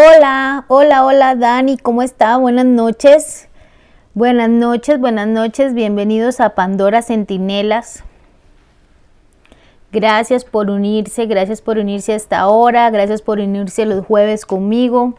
Hola, hola, hola Dani, ¿cómo está? Buenas noches. Buenas noches, buenas noches, bienvenidos a Pandora Centinelas. Gracias por unirse, gracias por unirse a esta hora, gracias por unirse los jueves conmigo,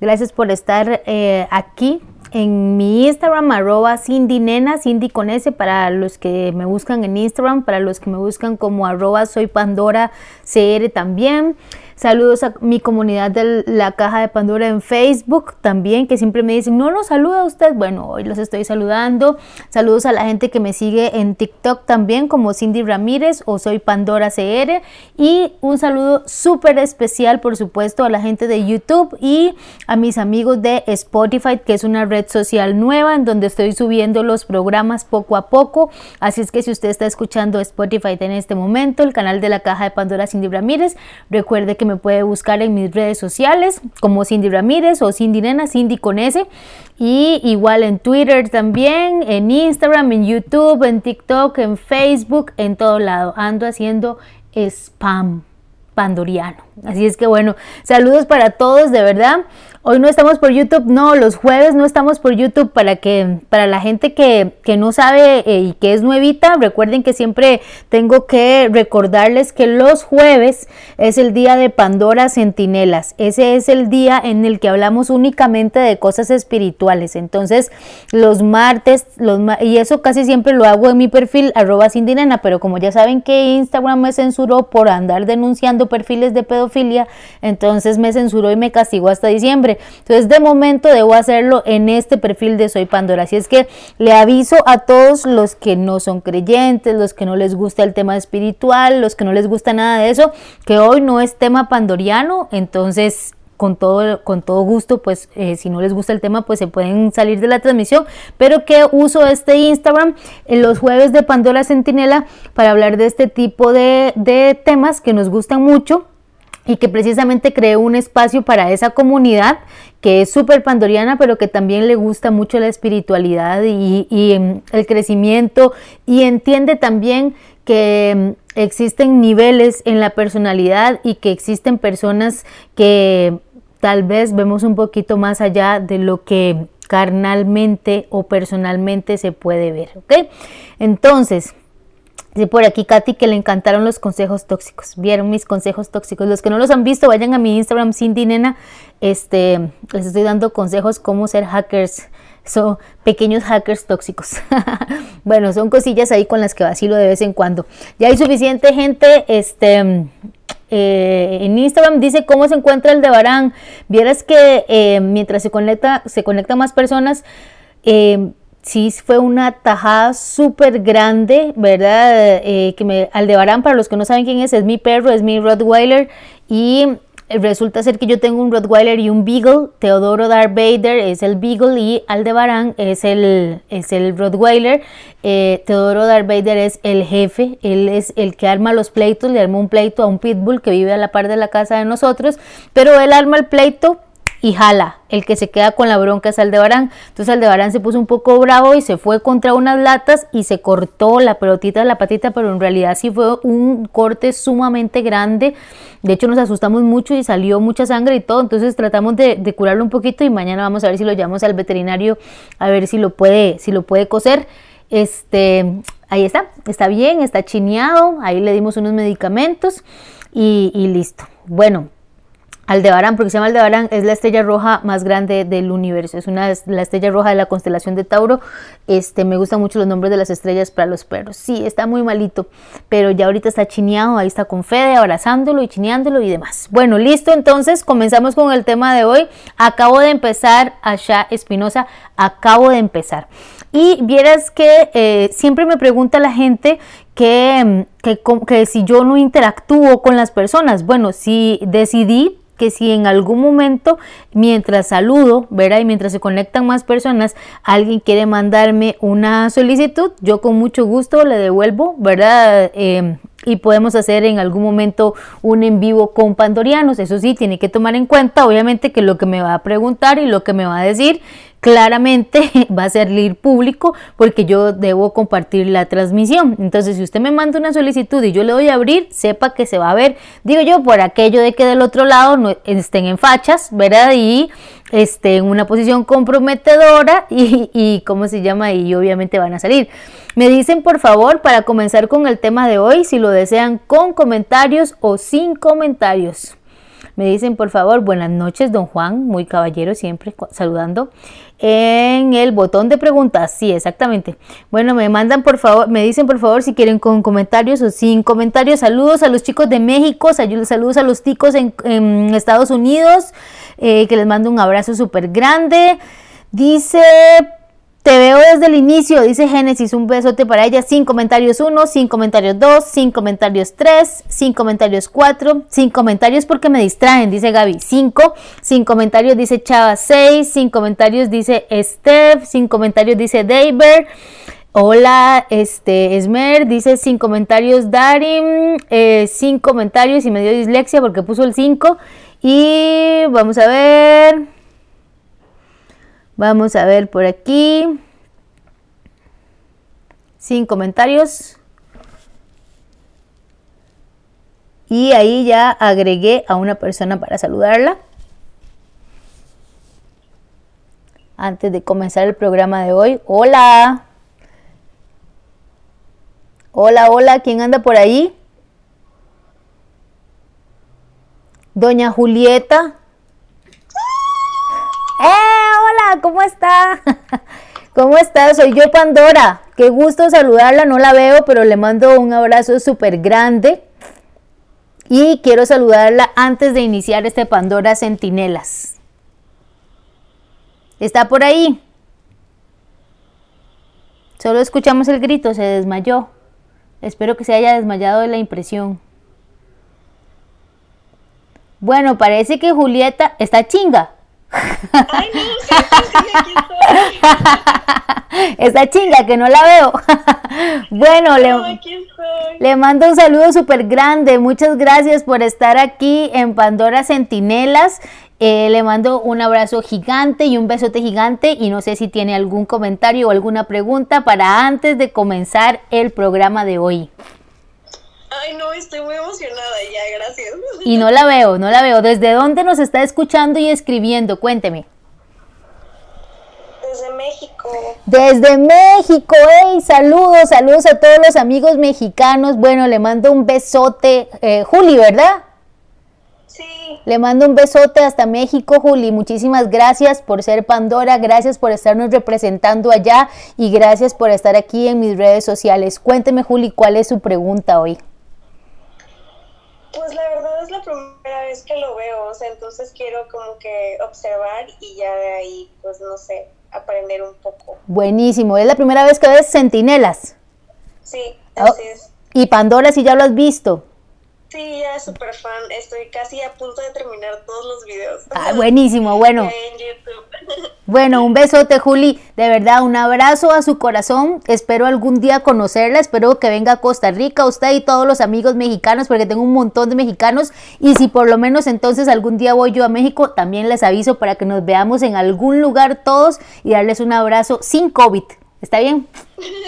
gracias por estar eh, aquí en mi Instagram, arroba Cindy Nena, Cindy con S para los que me buscan en Instagram, para los que me buscan como arroba soy Pandora CR también. Saludos a mi comunidad de la caja de Pandora en Facebook también, que siempre me dicen, no nos saluda usted. Bueno, hoy los estoy saludando. Saludos a la gente que me sigue en TikTok también, como Cindy Ramírez o soy Pandora CR. Y un saludo súper especial, por supuesto, a la gente de YouTube y a mis amigos de Spotify, que es una red social nueva en donde estoy subiendo los programas poco a poco. Así es que si usted está escuchando Spotify en este momento, el canal de la caja de Pandora Cindy Ramírez, recuerde que me puede buscar en mis redes sociales como Cindy Ramírez o Cindy Nena, Cindy con S. Y igual en Twitter también, en Instagram, en YouTube, en TikTok, en Facebook, en todo lado. Ando haciendo spam pandoriano. Así es que bueno, saludos para todos, de verdad. Hoy no estamos por YouTube, no, los jueves no estamos por YouTube para que para la gente que, no sabe eh, y que es nuevita, recuerden que siempre tengo que recordarles que los jueves es el día de Pandora Centinelas. Ese es el día en el que hablamos únicamente de cosas espirituales. Entonces, los martes, los y eso casi siempre lo hago en mi perfil arroba Cindinena, pero como ya saben que Instagram me censuró por andar denunciando perfiles de pedofilia, entonces me censuró y me castigó hasta diciembre. Entonces, de momento debo hacerlo en este perfil de Soy Pandora. Así es que le aviso a todos los que no son creyentes, los que no les gusta el tema espiritual, los que no les gusta nada de eso, que hoy no es tema pandoriano. Entonces, con todo, con todo gusto, pues eh, si no les gusta el tema, pues se pueden salir de la transmisión, pero que uso este Instagram en los jueves de Pandora Centinela para hablar de este tipo de, de temas que nos gustan mucho y que precisamente creó un espacio para esa comunidad que es súper pandoriana, pero que también le gusta mucho la espiritualidad y, em, el crecimiento y entiende también que em, existen niveles en la personalidad y que existen personas que tal vez vemos un poquito más allá de lo que carnalmente o personalmente se puede ver, ¿ok? Entonces, Dice por aquí Katy que le encantaron los consejos tóxicos. Vieron mis consejos tóxicos. Los que no los han visto, vayan a mi Instagram Cindy Nena. Este, les estoy dando consejos cómo ser hackers. Son pequeños hackers tóxicos. bueno, son cosillas ahí con las que vacilo de vez en cuando. Ya hay suficiente gente. Este. Eh, en Instagram dice cómo se encuentra el de Barán. Vieras que eh, mientras se conecta, se conectan más personas, eh, sí fue una tajada súper grande, ¿verdad? Eh, que me Aldebarán, para los que no saben quién es, es mi perro, es mi Rottweiler y resulta ser que yo tengo un Rottweiler y un Beagle, Teodoro Darth Vader es el Beagle y Aldebarán es el, es el Rottweiler, eh, Teodoro Darth Vader es el jefe, él es el que arma los pleitos, le arma un pleito a un Pitbull que vive a la par de la casa de nosotros, pero él arma el pleito y jala. El que se queda con la bronca es Aldebarán. Entonces Aldebarán se puso un poco bravo y se fue contra unas latas y se cortó la pelotita de la patita, pero en realidad sí fue un corte sumamente grande. De hecho nos asustamos mucho y salió mucha sangre y todo. Entonces tratamos de, curarlo un poquito y mañana vamos a ver si lo llevamos al veterinario a ver si lo puede, si lo puede coser. Este, ahí está, está bien, está chineado. Ahí le dimos unos medicamentos y, y listo. Bueno, Aldebarán, porque se llama Aldebarán, es la estrella roja más grande del universo. Es una la estrella roja de la constelación de Tauro. Este, me gustan mucho los nombres de las estrellas para los perros. Sí, está muy malito, pero ya ahorita está chineado, ahí está con Fede, abrazándolo y chineándolo y demás. Bueno, listo, entonces comenzamos con el tema de hoy. Acabo de empezar, Asha Espinosa, acabo de empezar. Y vieras que eh, siempre me pregunta la gente que, que, que si yo no interactúo con las personas. Bueno, si decidí que si en algún momento, mientras saludo, ¿verdad? Y mientras se conectan más personas, alguien quiere mandarme una solicitud, yo con mucho gusto le devuelvo, ¿verdad? Em, y podemos hacer en algún momento un en vivo con pandorianos. Eso sí, tiene que tomar en cuenta, obviamente, que lo que me va a preguntar y lo que me va a decir claramente va a salir público porque yo debo compartir la transmisión. Entonces, si usted me manda una solicitud y yo le doy a abrir, sepa que se va a ver, digo yo, por aquello de que del otro lado no estén en fachas, ¿verdad? Y este, en una posición comprometedora y, y cómo se llama y obviamente van a salir. Me dicen por favor para comenzar con el tema de hoy si lo desean con comentarios o sin comentarios. Me dicen por favor buenas noches don Juan, muy caballero siempre saludando. En el botón de preguntas, sí, exactamente. Bueno, me mandan por favor, me dicen por favor si quieren con comentarios o sin comentarios. Saludos a los chicos de México, saludos a los ticos en, Estados Unidos, eh, que les mando un abrazo súper grande. Dice te veo desde el inicio, dice Génesis, un besote para ella, sin comentarios 1, sin comentarios 2, sin comentarios 3, sin comentarios 4, sin comentarios porque me distraen, dice Gaby, 5, sin comentarios dice Chava. 6, sin comentarios dice Steph, sin comentarios dice David, hola este Esmer, dice sin comentarios Darim, eh, sin comentarios y me dio dislexia porque puso el 5 y vamos a ver... Vamos a ver por aquí. Sin comentarios. Y ahí ya agregué a una persona para saludarla. Antes de comenzar el programa de hoy. Hola. Hola, hola. ¿Quién anda por ahí? Doña Julieta. ¡Eh! ¿Cómo está? ¿Cómo está? Soy yo, Pandora. Qué gusto saludarla, no la veo, pero le mando un abrazo súper grande. Y quiero saludarla antes de iniciar este Pandora Centinelas. ¿Está por ahí? Solo escuchamos el grito, se desmayó. Espero que se haya desmayado de la impresión. Bueno, parece que Julieta está chinga. Ay, no, sí, sí, Esa chinga que no la veo. bueno, le, le, mando un saludo súper grande. Muchas gracias por estar aquí en Pandora Centinelas. Eh, le mando un abrazo gigante y un besote gigante y no sé si tiene algún comentario o alguna pregunta para antes de comenzar el programa de hoy. Ay, no, estoy muy emocionada ya, gracias. Y no la veo, no la veo. ¿Desde dónde nos está escuchando y escribiendo? Cuénteme. Desde México. Desde México, ¡Ey! Saludos, saludos a todos los amigos mexicanos. Bueno, le mando un besote. Eh, Juli, ¿verdad? Sí. Le mando un besote hasta México, Juli. Muchísimas gracias por ser Pandora, gracias por estarnos representando allá y gracias por estar aquí en mis redes sociales. Cuénteme, Juli, ¿cuál es su pregunta hoy? Pues la verdad es la primera vez que lo veo, o sea, entonces quiero como que observar y ya de ahí, pues no sé, aprender un poco. Buenísimo, es la primera vez que ves Centinelas. Sí, oh, así es. Y Pandora, si ya lo has visto. Sí, ya súper fan. Estoy casi a punto de terminar todos los videos. Ah, buenísimo, bueno. Bueno, un besote, Juli. De verdad, un abrazo a su corazón. Espero algún día conocerla. Espero que venga a Costa Rica, usted y todos los amigos mexicanos, porque tengo un montón de mexicanos. Y si por lo menos entonces algún día voy yo a México, también les aviso para que nos veamos en algún lugar todos y darles un abrazo sin COVID. ¿Está bien?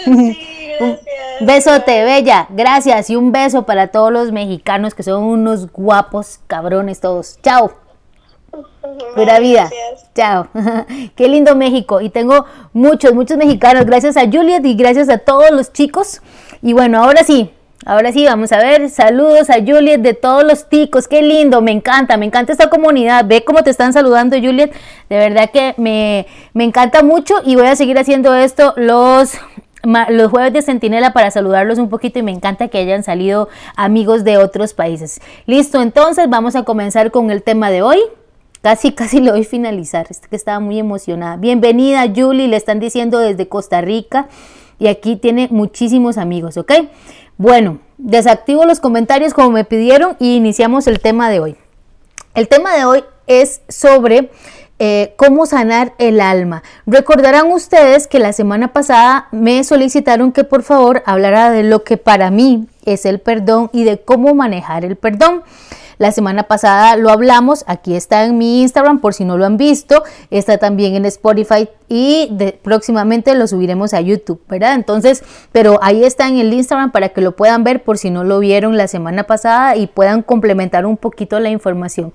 Sí, gracias. besote, bella. Gracias y un beso para todos los mexicanos que son unos guapos cabrones todos. Chao. Pura vida. Chao. Qué lindo México. Y tengo muchos, muchos mexicanos. Gracias a Juliet y gracias a todos los chicos. Y bueno, ahora sí, Ahora sí, vamos a ver. Saludos a Juliet de todos los ticos. Qué lindo, me encanta, me encanta esta comunidad. Ve cómo te están saludando, Juliet. De verdad que me, me encanta mucho y voy a seguir haciendo esto los los jueves de Centinela para saludarlos un poquito y me encanta que hayan salido amigos de otros países. Listo, entonces vamos a comenzar con el tema de hoy. Casi, casi lo voy a finalizar, que estaba muy emocionada. Bienvenida, Julie, le están diciendo desde Costa Rica y aquí tiene muchísimos amigos, ¿ok? Bueno, desactivo los comentarios como me pidieron y iniciamos el tema de hoy. El tema de hoy es sobre eh, cómo sanar el alma. Recordarán ustedes que la semana pasada me solicitaron que por favor hablara de lo que para mí es el perdón y de cómo manejar el perdón. La semana pasada lo hablamos, aquí está en mi Instagram por si no lo han visto, está también en Spotify y próximamente lo subiremos a YouTube, ¿verdad? Entonces, pero ahí está en el Instagram para que lo puedan ver por si no lo vieron la semana pasada y puedan complementar un poquito la información.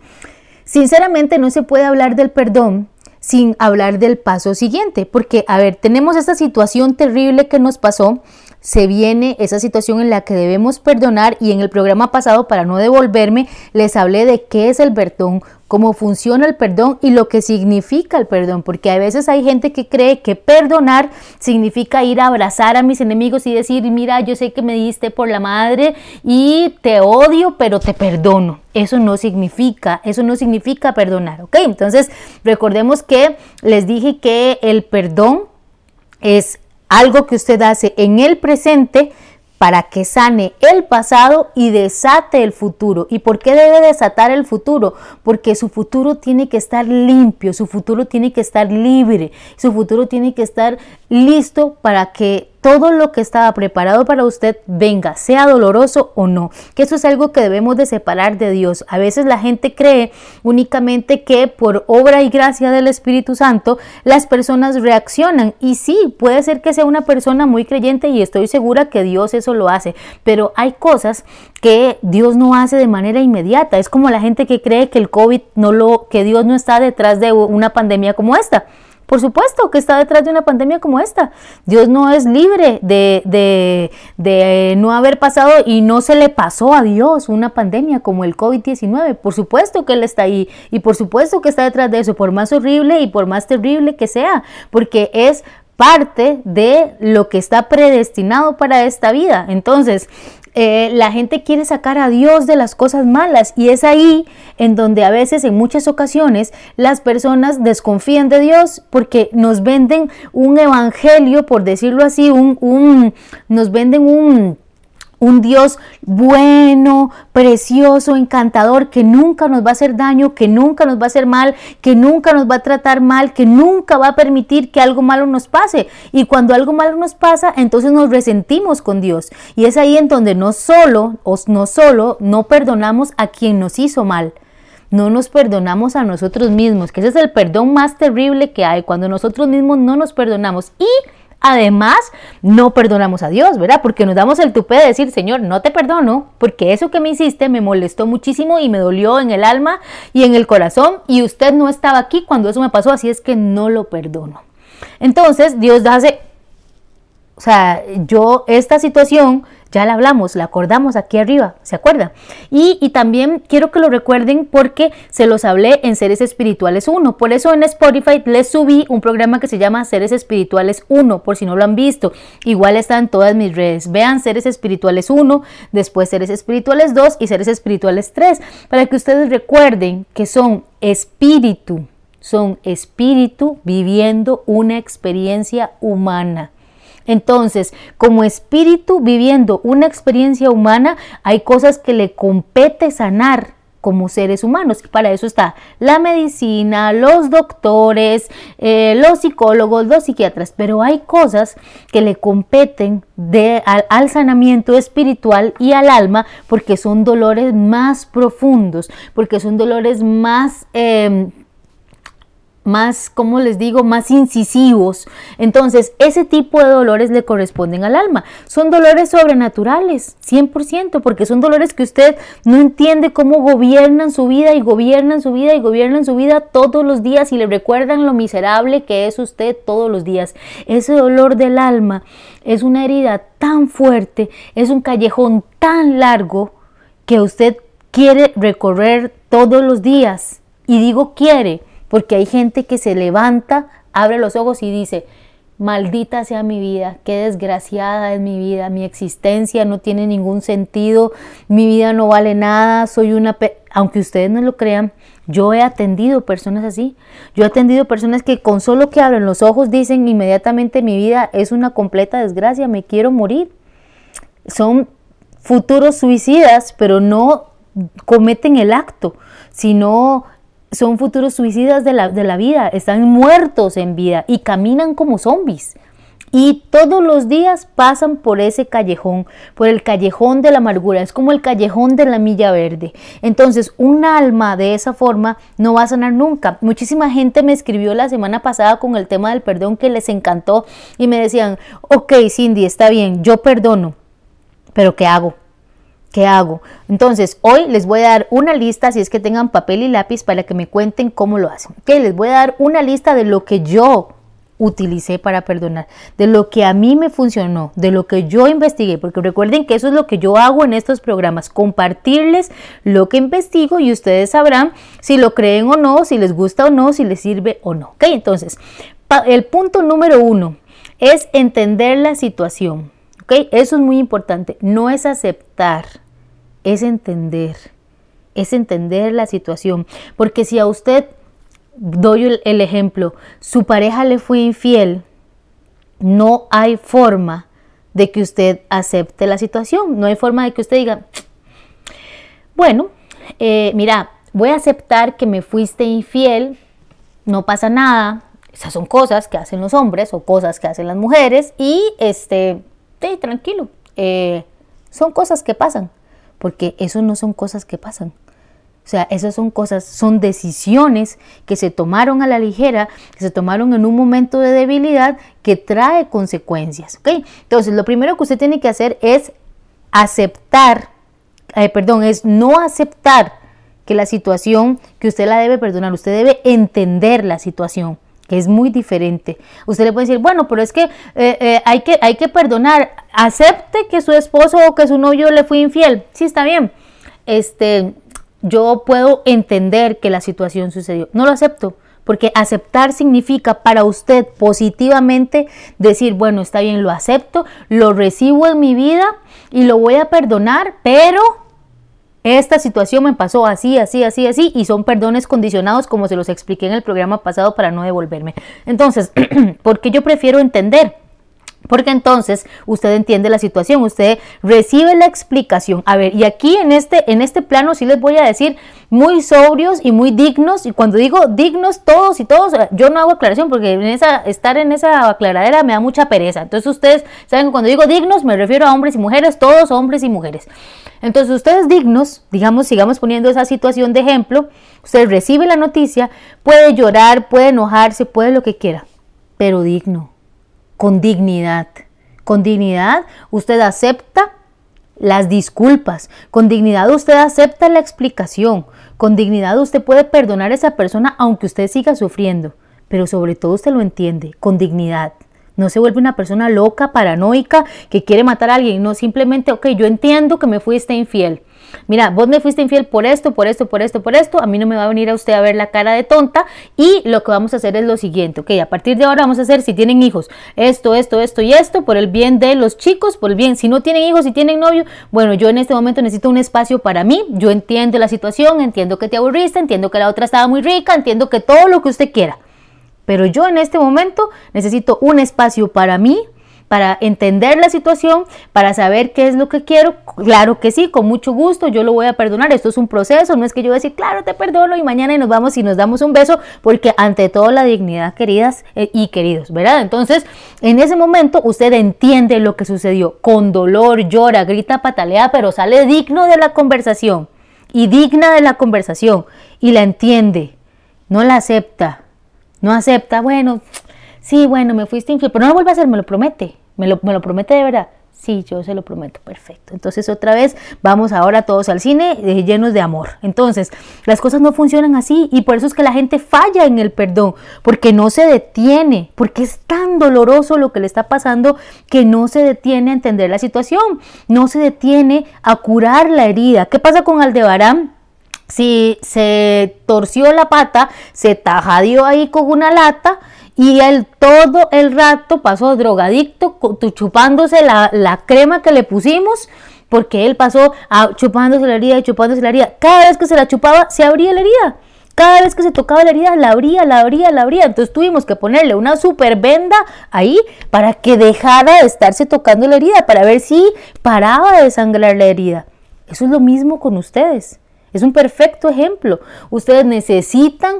Sinceramente no se puede hablar del perdón sin hablar del paso siguiente, porque, a ver, tenemos esta situación terrible que nos pasó, se viene esa situación en la que debemos perdonar y en el programa pasado, para no devolverme, les hablé de qué es el perdón, cómo funciona el perdón y lo que significa el perdón, porque a veces hay gente que cree que perdonar significa ir a abrazar a mis enemigos y decir, mira, yo sé que me diste por la madre y te odio, pero te perdono. Eso no significa, eso no significa perdonar, ¿ok? Entonces, recordemos que les dije que el perdón es algo que usted hace en el presente para que sane el pasado y desate el futuro. ¿Y por qué debe desatar el futuro? Porque su futuro tiene que estar limpio, su futuro tiene que estar libre, su futuro tiene que estar listo para que todo lo que estaba preparado para usted venga, sea doloroso o no. Que eso es algo que debemos de separar de Dios. A veces la gente cree únicamente que por obra y gracia del Espíritu Santo las personas reaccionan. Y sí, puede ser que sea una persona muy creyente y estoy segura que Dios eso lo hace. Pero hay cosas que Dios no hace de manera inmediata. Es como la gente que cree que el COVID no lo, que Dios no está detrás de una pandemia como esta. Por supuesto que está detrás de una pandemia como esta. Dios no es libre de, de, de, no haber pasado y no se le pasó a Dios una pandemia como el COVID-19. Por supuesto que Él está ahí y por supuesto que está detrás de eso, por más horrible y por más terrible que sea, porque es parte de lo que está predestinado para esta vida. Entonces, eh, la gente quiere sacar a Dios de las cosas malas y es ahí en donde a veces, en muchas ocasiones, las personas desconfían de Dios porque nos venden un evangelio, por decirlo así, un, un nos venden un un Dios bueno, precioso, encantador, que nunca nos va a hacer daño, que nunca nos va a hacer mal, que nunca nos va a tratar mal, que nunca va a permitir que algo malo nos pase. Y cuando algo malo nos pasa, entonces nos resentimos con Dios. Y es ahí en donde no solo, no solo no perdonamos a quien nos hizo mal, no nos perdonamos a nosotros mismos, que ese es el perdón más terrible que hay, cuando nosotros mismos no nos perdonamos. Y Además, no perdonamos a Dios, ¿verdad? Porque nos damos el tupé de decir, Señor, no te perdono, porque eso que me hiciste me molestó muchísimo y me dolió en el alma y en el corazón, y usted no estaba aquí cuando eso me pasó, así es que no lo perdono. Entonces, Dios hace, o sea, yo esta situación ya la hablamos, la acordamos aquí arriba, ¿se acuerda? Y, también quiero que lo recuerden porque se los hablé en Seres Espirituales 1. Por eso en Spotify les subí un programa que se llama Seres Espirituales 1, por si no lo han visto. Igual está en todas mis redes. Vean Seres Espirituales 1, después Seres Espirituales 2 y Seres Espirituales 3, para que ustedes recuerden que son espíritu, son espíritu viviendo una experiencia humana. Entonces, como espíritu viviendo una experiencia humana, hay cosas que le compete sanar como seres humanos. Para eso está la medicina, los doctores, eh, los psicólogos, los psiquiatras, pero hay cosas que le competen de, al, sanamiento espiritual y al alma porque son dolores más profundos, porque son dolores más... Em, más, como les digo, más incisivos. Entonces, ese tipo de dolores le corresponden al alma. Son dolores sobrenaturales, 100%, porque son dolores que usted no entiende cómo gobiernan su vida y gobiernan su vida y gobiernan su vida todos los días y le recuerdan lo miserable que es usted todos los días. Ese dolor del alma es una herida tan fuerte, es un callejón tan largo que usted quiere recorrer todos los días. Y digo quiere, porque hay gente que se levanta, abre los ojos y dice, maldita sea mi vida, qué desgraciada es mi vida, mi existencia no tiene ningún sentido, mi vida no vale nada, soy una... Aunque ustedes no lo crean, yo he atendido personas así, yo he atendido personas que con solo que abren los ojos dicen inmediatamente mi vida es una completa desgracia, me quiero morir. Son futuros suicidas, pero no cometen el acto, sino son futuros suicidas de la, de la vida, están muertos en vida y caminan como zombies. Y todos los días pasan por ese callejón, por el callejón de la amargura, es como el callejón de la milla verde. Entonces, un alma de esa forma no va a sanar nunca. Muchísima gente me escribió la semana pasada con el tema del perdón que les encantó y me decían, ok Cindy, está bien, yo perdono, pero ¿qué hago? ¿Qué hago? Entonces, hoy les voy a dar una lista, si es que tengan papel y lápiz, para que me cuenten cómo lo hacen. Les voy a dar una lista de lo que yo utilicé para perdonar, de lo que a mí me funcionó, de lo que yo investigué, porque recuerden que eso es lo que yo hago en estos programas, compartirles lo que investigo y ustedes sabrán si lo creen o no, si les gusta o no, si les sirve o no. ¿Ok? Entonces, el punto número uno es entender la situación. ¿Ok? Eso es muy importante. No es aceptar, es entender. Es entender la situación. Porque si a usted doy el ejemplo, su pareja le fue infiel, no hay forma de que usted acepte la situación, no hay forma de que usted diga, bueno, eh, mira, voy a aceptar que me fuiste infiel, no pasa nada, esas son cosas que hacen los hombres o cosas que hacen las mujeres y este, tranquilo, eh, son cosas que pasan, porque eso no son cosas que pasan. O sea, esas son cosas, son decisiones que se tomaron a la ligera, que se tomaron en un momento de debilidad que trae consecuencias. ¿ok? Entonces, lo primero que usted tiene que hacer es aceptar, eh, perdón, es no aceptar que la situación, que usted la debe perdonar, usted debe entender la situación que es muy diferente. Usted le puede decir, bueno, pero es que, eh, eh, hay que hay que perdonar, acepte que su esposo o que su novio le fue infiel, sí está bien, este, yo puedo entender que la situación sucedió. No lo acepto, porque aceptar significa para usted positivamente decir, bueno, está bien, lo acepto, lo recibo en mi vida y lo voy a perdonar, pero esta situación me pasó así, así, así, así, y son perdones condicionados como se los expliqué en el programa pasado para no devolverme. Entonces, porque yo prefiero entender porque entonces usted entiende la situación, usted recibe la explicación. A ver, y aquí en este, en este plano sí les voy a decir muy sobrios y muy dignos. Y cuando digo dignos todos y todos, yo no hago aclaración porque en esa, estar en esa aclaradera me da mucha pereza. Entonces ustedes saben cuando digo dignos me refiero a hombres y mujeres, todos hombres y mujeres. Entonces ustedes dignos, digamos, sigamos poniendo esa situación de ejemplo, usted recibe la noticia, puede llorar, puede enojarse, puede lo que quiera, pero digno con dignidad. Con dignidad usted acepta las disculpas. Con dignidad usted acepta la explicación. Con dignidad usted puede perdonar a esa persona aunque usted siga sufriendo. Pero sobre todo usted lo entiende, con dignidad. No se vuelve una persona loca, paranoica, que quiere matar a alguien. No, simplemente, ok, yo entiendo que me fuiste infiel mira, vos me fuiste infiel por esto, por esto, por esto, por esto, a mí no me va a venir a usted a ver la cara de tonta. Y lo que vamos a hacer es lo siguiente, ok, a partir de ahora vamos a hacer si tienen hijos, esto, esto, esto y esto, por el bien de los chicos, por el bien, si no tienen hijos, si tienen novio, bueno, yo en este momento necesito un espacio para mí, yo entiendo la situación, entiendo que te aburriste, entiendo que la otra estaba muy rica, entiendo que todo lo que usted quiera. Pero yo en este momento necesito un espacio para mí, para entender la situación, para saber qué es lo que quiero. Claro que sí, con mucho gusto, yo lo voy a perdonar. Esto es un proceso, no es que yo decir, claro, te perdono y mañana nos vamos y nos damos un beso, porque ante todo la dignidad, queridas eh, y queridos, ¿verdad? Entonces, en ese momento usted entiende lo que sucedió, con dolor, llora, grita, patalea, pero sale digno de la conversación y digna de la conversación y la entiende, no la acepta, no acepta, bueno, sí, bueno, me fuiste infiel, pero no lo vuelve a hacer, me lo promete, me lo, me lo promete de verdad. Sí, yo se lo prometo, perfecto. Entonces otra vez vamos ahora todos al cine eh, llenos de amor. Entonces, las cosas no funcionan así y por eso es que la gente falla en el perdón, porque no se detiene, porque es tan doloroso lo que le está pasando que no se detiene a entender la situación, no se detiene a curar la herida. ¿Qué pasa con Aldebarán? Si se torció la pata, se tajadeó ahí con una lata, y él todo el rato pasó drogadicto, chupándose la, crema que le pusimos, porque él pasó a, chupándose la herida y chupándose la herida. Cada vez que se la chupaba, se abría la herida. Cada vez que se tocaba la herida, la abría, la abría, la abría. Entonces tuvimos que ponerle una super venda ahí para que dejara de estarse tocando la herida, para ver si paraba de sangrar la herida. Eso es lo mismo con ustedes. Es un perfecto ejemplo. Ustedes necesitan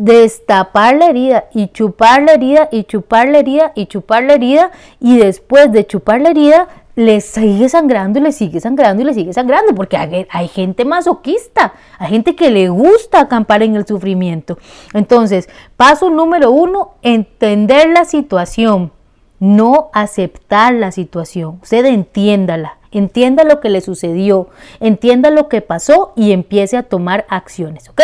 destapar la herida y chupar la herida y chupar la herida y chupar la herida y después de chupar la herida le sigue sangrando y le sigue sangrando y le sigue sangrando porque hay, gente masoquista, hay gente que le gusta acampar en el sufrimiento. Entonces, paso número uno, entender la situación, no aceptar la situación. Usted entiéndala, entienda lo que le sucedió, entienda lo que pasó y empiece a tomar acciones, ¿ok?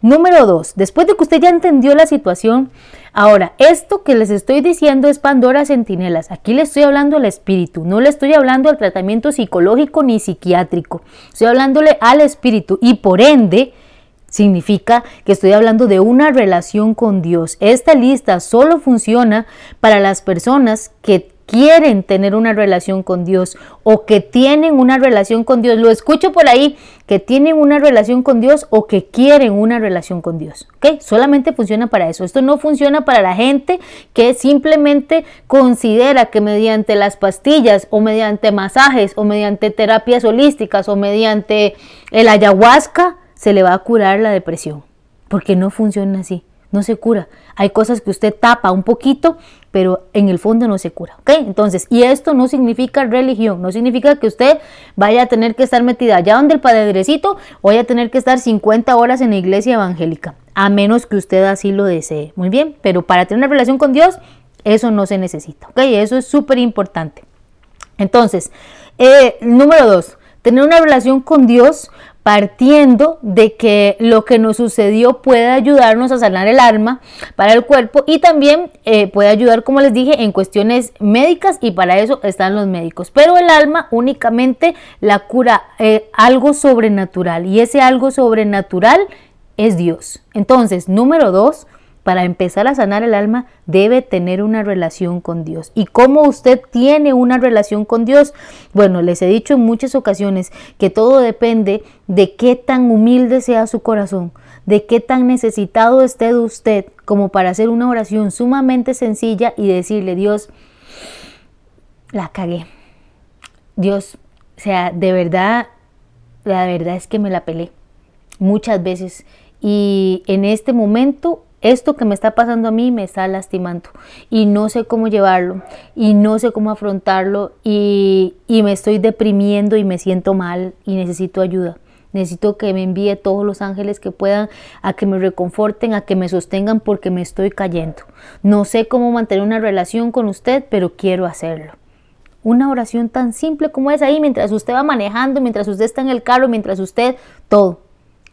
Número dos, después de que usted ya entendió la situación, ahora, esto que les estoy diciendo es Pandora Centinelas. Aquí le estoy hablando al espíritu, no le estoy hablando al tratamiento psicológico ni psiquiátrico. Estoy hablándole al espíritu y por ende, Significa que estoy hablando de una relación con Dios. Esta lista solo funciona para las personas que quieren tener una relación con Dios o que tienen una relación con Dios. Lo escucho por ahí, que tienen una relación con Dios o que quieren una relación con Dios. ¿Ok? Solamente funciona para eso. Esto no funciona para la gente que simplemente considera que mediante las pastillas o mediante masajes o mediante terapias holísticas o mediante el ayahuasca se le va a curar la depresión. Porque no funciona así no se cura. Hay cosas que usted tapa un poquito, pero en el fondo no se cura. ¿ok? Entonces, y esto no significa religión, no significa que usted vaya a tener que estar metida allá donde el padrecito o vaya a tener que estar 50 horas en la iglesia evangélica, a menos que usted así lo desee. Muy bien, pero para tener una relación con Dios, eso no se necesita. ¿ok? Eso es súper importante. Entonces, eh, número dos, tener una relación con Dios partiendo de que lo que nos sucedió puede ayudarnos a sanar el alma para el cuerpo y también eh, puede ayudar, como les dije, en cuestiones médicas y para eso están los médicos. Pero el alma únicamente la cura eh, algo sobrenatural y ese algo sobrenatural es Dios. Entonces, número dos, para empezar a sanar el alma, debe tener una relación con Dios. ¿Y cómo usted tiene una relación con Dios? Bueno, les he dicho en muchas ocasiones que todo depende de qué tan humilde sea su corazón, de qué tan necesitado esté de usted como para hacer una oración sumamente sencilla y decirle, Dios, la cagué. Dios, o sea, de verdad, la verdad es que me la pelé muchas veces. Y en este momento esto que me está pasando a mí me está lastimando y no sé cómo llevarlo y no sé cómo afrontarlo y, me estoy deprimiendo y me siento mal y necesito ayuda. Necesito que me envíe todos los ángeles que puedan a que me reconforten, a que me sostengan porque me estoy cayendo. No sé cómo mantener una relación con usted, pero quiero hacerlo. Una oración tan simple como es ahí, mientras usted va manejando, mientras usted está en el carro, mientras usted, todo.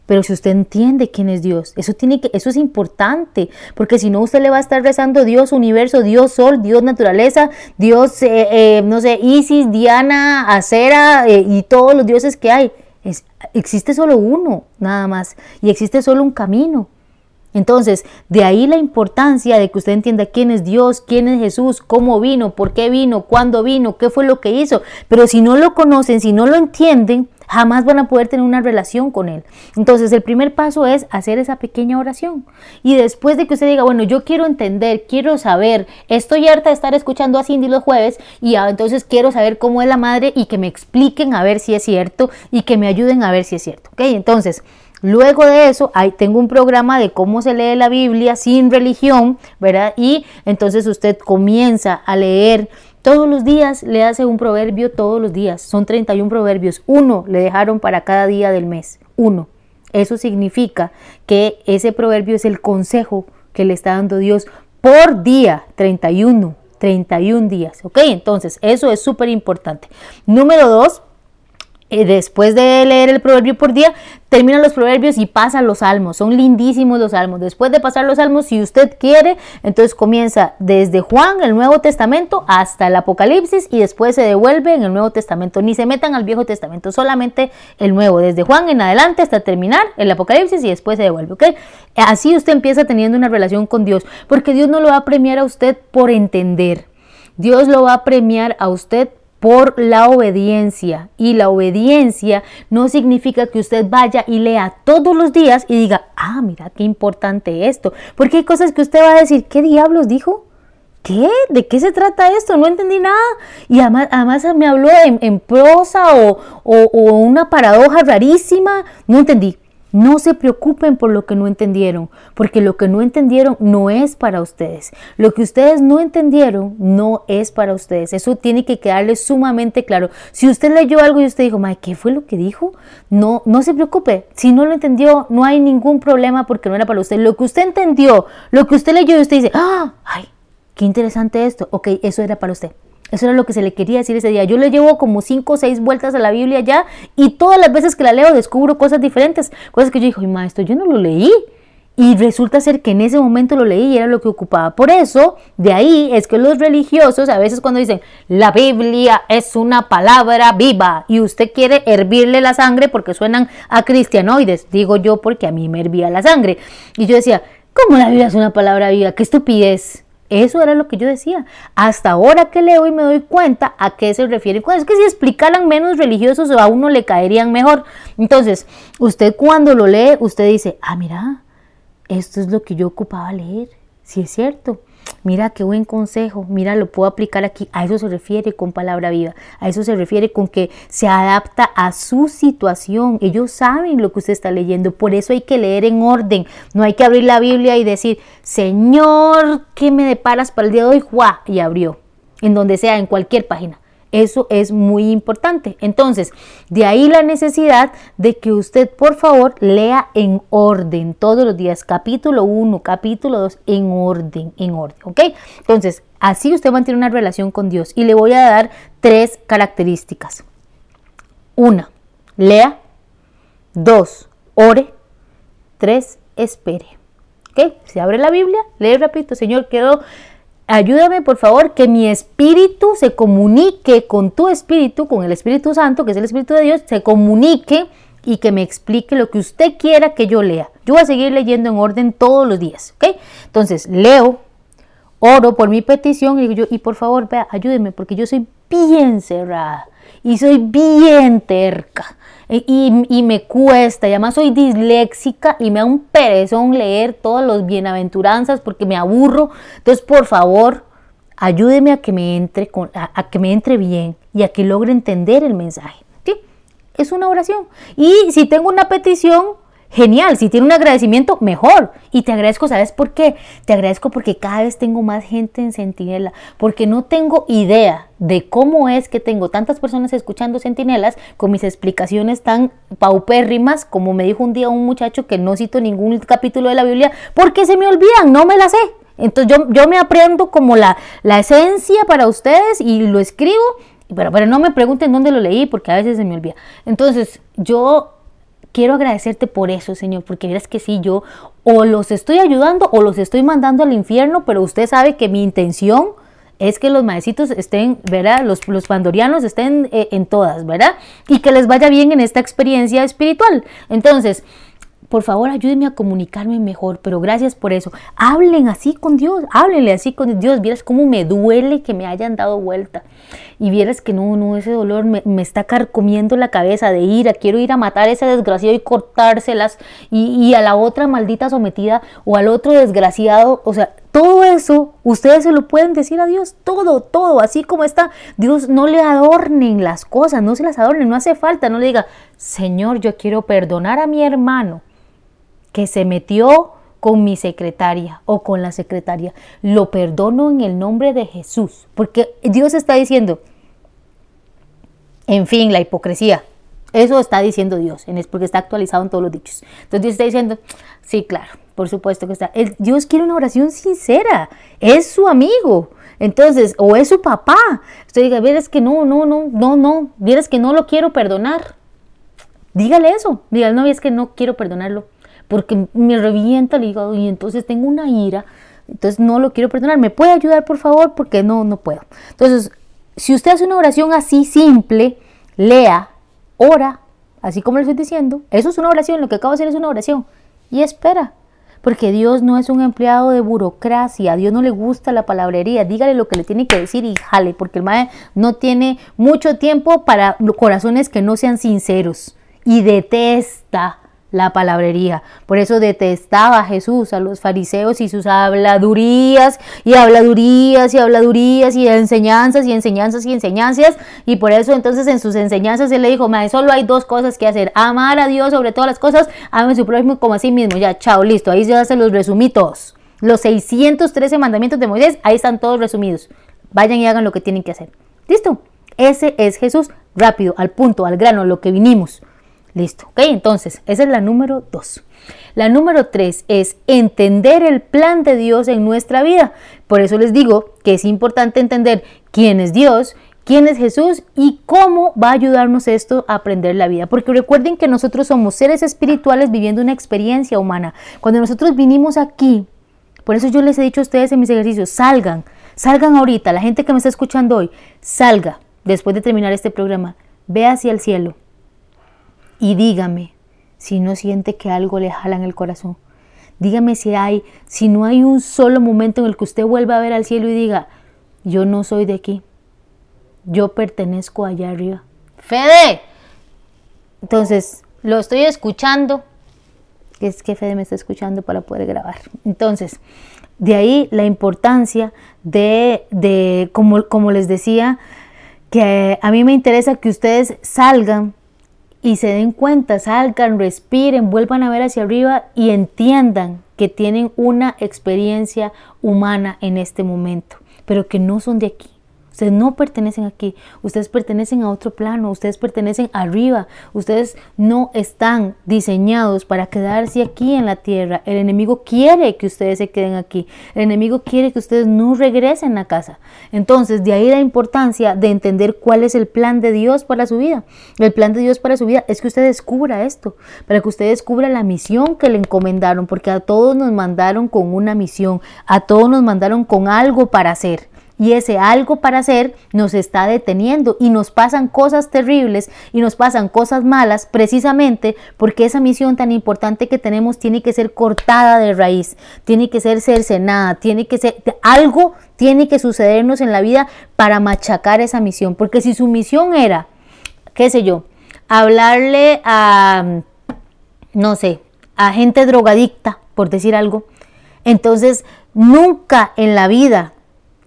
Pero si usted entiende quién es Dios, eso tiene que, eso es importante, porque si no usted le va a estar rezando Dios universo, Dios sol, Dios naturaleza, Dios, eh, eh, no sé, Isis, Diana, Acera eh, y todos los dioses que hay. Existe solo uno, nada más, y existe solo un camino. Entonces, de ahí la importancia de que usted entienda quién es Dios, quién es Jesús, cómo vino, por qué vino, cuándo vino, qué fue lo que hizo. Pero si no lo conocen, si no lo entienden, jamás van a poder tener una relación con Él. Entonces el primer paso es hacer esa pequeña oración. Y después de que usted diga, bueno, yo quiero entender, quiero saber, estoy harta de estar escuchando a Cindy los jueves y entonces quiero saber cómo es la madre y que me expliquen a ver si es cierto y que me ayuden a ver si es cierto. ¿Ok? Entonces... Luego de eso, tengo un programa de cómo se lee la Biblia sin religión, ¿verdad? Y entonces usted comienza a leer todos los días le hace un proverbio todos los días. Son 31 proverbios. Uno le dejaron para cada día del mes. Uno. Eso significa que ese proverbio es el consejo que le está dando Dios por día. 31. 31 días. ¿Ok? Entonces, eso es súper importante. Número dos, después de leer el proverbio por día, terminan los proverbios y pasan los salmos. Son lindísimos los salmos. Después de pasar los salmos, si usted quiere, entonces comienza desde Juan, el Nuevo Testamento, hasta el Apocalipsis y después se devuelve en el Nuevo Testamento. Ni se metan al Viejo Testamento, solamente el Nuevo, desde Juan en adelante hasta terminar el Apocalipsis y después se devuelve. Así usted empieza teniendo una relación con Dios, porque Dios no lo va a premiar a usted por entender. Dios lo va a premiar a usted por la obediencia. Y la obediencia no significa que usted vaya y lea todos los días y diga, ah, mira qué importante esto. Porque hay cosas que usted va a decir, ¿qué diablos dijo? ¿Qué? ¿De qué se trata esto? No entendí nada. Y además, además me habló en, prosa o, o una paradoja rarísima. No entendí. No se preocupen por lo que no entendieron, porque lo que no entendieron no es para ustedes. Lo que ustedes no entendieron no es para ustedes. Eso tiene que quedarles sumamente claro. Si usted leyó algo y usted dijo, Mae, ¿qué fue lo que dijo? No, no se preocupe. Si no lo entendió, no hay ningún problema porque no era para usted. Lo que usted entendió, lo que usted leyó y usted dice, ah, ay, qué interesante esto. Ok, eso era para usted. Eso era lo que se le quería decir ese día. Yo le llevo como cinco o seis vueltas a la Biblia ya y todas las veces que la leo descubro cosas diferentes, cosas que yo digo, maestro, yo no lo leí. Y resulta ser que en ese momento lo leí y era lo que ocupaba. Por eso, de ahí es que los religiosos a veces cuando dicen, la Biblia es una palabra viva y usted quiere hervirle la sangre porque suenan a cristianoides, digo yo porque a mí me hervía la sangre. Y yo decía, ¿cómo la Biblia es una palabra viva? ¡Qué estupidez! Eso era lo que yo decía. Hasta ahora que leo y me doy cuenta a qué se refiere. Es que si explicaran menos religiosos a uno le caerían mejor. Entonces, usted cuando lo lee, usted dice, ah, mira, esto es lo que yo ocupaba leer. Si es cierto mira qué buen consejo, mira, lo puedo aplicar aquí. A eso se refiere con palabra viva, a eso se refiere con que se adapta a su situación. Ellos saben lo que usted está leyendo, por eso hay que leer en orden. No hay que abrir la Biblia y decir, Señor, ¿qué me deparas para el día de hoy? ¡Juá! Y abrió, en donde sea, en cualquier página. Eso es muy importante. Entonces, de ahí la necesidad de que usted, por favor, lea en orden todos los días, capítulo 1, capítulo 2, en orden, en orden, ¿ok? Entonces, así usted mantiene una relación con Dios y le voy a dar tres características. Una, lea. Dos, ore. Tres, espere. ¿Ok? Se abre la Biblia, lee rapidito, Señor, quiero Ayúdame, por favor, que mi espíritu se comunique con tu espíritu, con el Espíritu Santo, que es el Espíritu de Dios, se comunique y que me explique lo que usted quiera que yo lea. Yo voy a seguir leyendo en orden todos los días, ¿ok? Entonces, leo, oro por mi petición y, yo, y por favor, vea, ayúdeme, porque yo soy bien cerrada y soy bien terca. Y, me cuesta, y además soy disléxica y me da un perezón leer todos los bienaventuranzas porque me aburro. Entonces, por favor, ayúdeme a que me entre, con, a, que me entre bien y a que logre entender el mensaje. Es una oración. Y si tengo una petición, Genial, si tiene un agradecimiento, mejor. Y te agradezco, ¿sabes por qué? Te agradezco porque cada vez tengo más gente en Centinela, porque no tengo idea de cómo es que tengo tantas personas escuchando Centinelas con mis explicaciones tan paupérrimas, como me dijo un día un muchacho que no cito ningún capítulo de la Biblia, porque se me olvidan, no me la sé. Entonces yo, yo me aprendo como la, la esencia para ustedes y lo escribo, pero, pero no me pregunten dónde lo leí porque a veces se me olvida. Entonces yo quiero agradecerte por eso, Señor, porque verás que sí, yo o los estoy ayudando o los estoy mandando al infierno, pero usted sabe que mi intención es que los maecitos estén, ¿verdad? Los, pandorianos estén eh, en todas, ¿verdad? Y que les vaya bien en esta experiencia espiritual. Entonces, por favor, ayúdenme a comunicarme mejor, pero gracias por eso. Hablen así con Dios, háblenle así con Dios. Vieras cómo me duele que me hayan dado vuelta. Y vieras que no, no, ese dolor me, está carcomiendo la cabeza de ira. Quiero ir a matar a ese desgraciado y cortárselas. Y, y a la otra maldita sometida o al otro desgraciado. O sea, todo eso ustedes se lo pueden decir a Dios. Todo, todo, así como está. Dios no le adornen las cosas, no se las adornen, no hace falta. No le diga, Señor, yo quiero perdonar a mi hermano que se metió con mi secretaria o con la secretaria. Lo perdono en el nombre de Jesús, porque Dios está diciendo, en fin, la hipocresía. Eso está diciendo Dios, porque está actualizado en todos los dichos. Entonces Dios está diciendo, sí, claro, por supuesto que está. Dios quiere una oración sincera, es su amigo. Entonces, o es su papá. Usted diga, vieras que no, no, no, no, no, vieras que no lo quiero perdonar. Dígale eso. Dígale, no, es que no quiero perdonarlo porque me revienta el hígado y entonces tengo una ira, entonces no lo quiero perdonar. ¿Me puede ayudar, por favor? Porque no, no puedo. Entonces, si usted hace una oración así simple, lea, ora, así como le estoy diciendo, eso es una oración, lo que acabo de hacer es una oración, y espera. Porque Dios no es un empleado de burocracia, Dios no le gusta la palabrería, dígale lo que le tiene que decir y jale, porque el mae no tiene mucho tiempo para corazones que no sean sinceros y detesta la palabrería. Por eso detestaba Jesús a los fariseos y sus habladurías y habladurías y habladurías y enseñanzas y enseñanzas y enseñanzas. Y por eso entonces en sus enseñanzas él le dijo, solo hay dos cosas que hacer. Amar a Dios sobre todas las cosas, amen a su prójimo como a sí mismo. Ya, chao, listo. Ahí ya se los resumí todos. Los 613 mandamientos de Moisés, ahí están todos resumidos. Vayan y hagan lo que tienen que hacer. Listo. Ese es Jesús. Rápido, al punto, al grano, lo que vinimos. Listo, ¿ok? Entonces, esa es la número dos. La número tres es entender el plan de Dios en nuestra vida. Por eso les digo que es importante entender quién es Dios, quién es Jesús y cómo va a ayudarnos esto a aprender la vida. Porque recuerden que nosotros somos seres espirituales viviendo una experiencia humana. Cuando nosotros vinimos aquí, por eso yo les he dicho a ustedes en mis ejercicios, salgan, salgan ahorita, la gente que me está escuchando hoy, salga después de terminar este programa, ve hacia el cielo y dígame si no siente que algo le jala en el corazón. Dígame si hay, si no hay un solo momento en el que usted vuelva a ver al cielo y diga, yo no soy de aquí, yo pertenezco allá arriba. Fede. Entonces, lo estoy escuchando. Es que Fede me está escuchando para poder grabar. Entonces, de ahí la importancia de, de como, como les decía, que a mí me interesa que ustedes salgan y se den cuenta, salgan, respiren, vuelvan a ver hacia arriba y entiendan que tienen una experiencia humana en este momento, pero que no son de aquí. Ustedes no pertenecen aquí, ustedes pertenecen a otro plano, ustedes pertenecen arriba, ustedes no están diseñados para quedarse aquí en la tierra. El enemigo quiere que ustedes se queden aquí, el enemigo quiere que ustedes no regresen a casa. Entonces, de ahí la importancia de entender cuál es el plan de Dios para su vida. El plan de Dios para su vida es que usted descubra esto, para que usted descubra la misión que le encomendaron, porque a todos nos mandaron con una misión, a todos nos mandaron con algo para hacer y ese algo para hacer nos está deteniendo y nos pasan cosas terribles y nos pasan cosas malas precisamente porque esa misión tan importante que tenemos tiene que ser cortada de raíz, tiene que ser cercenada, tiene que ser algo tiene que sucedernos en la vida para machacar esa misión, porque si su misión era, qué sé yo, hablarle a no sé, a gente drogadicta, por decir algo, entonces nunca en la vida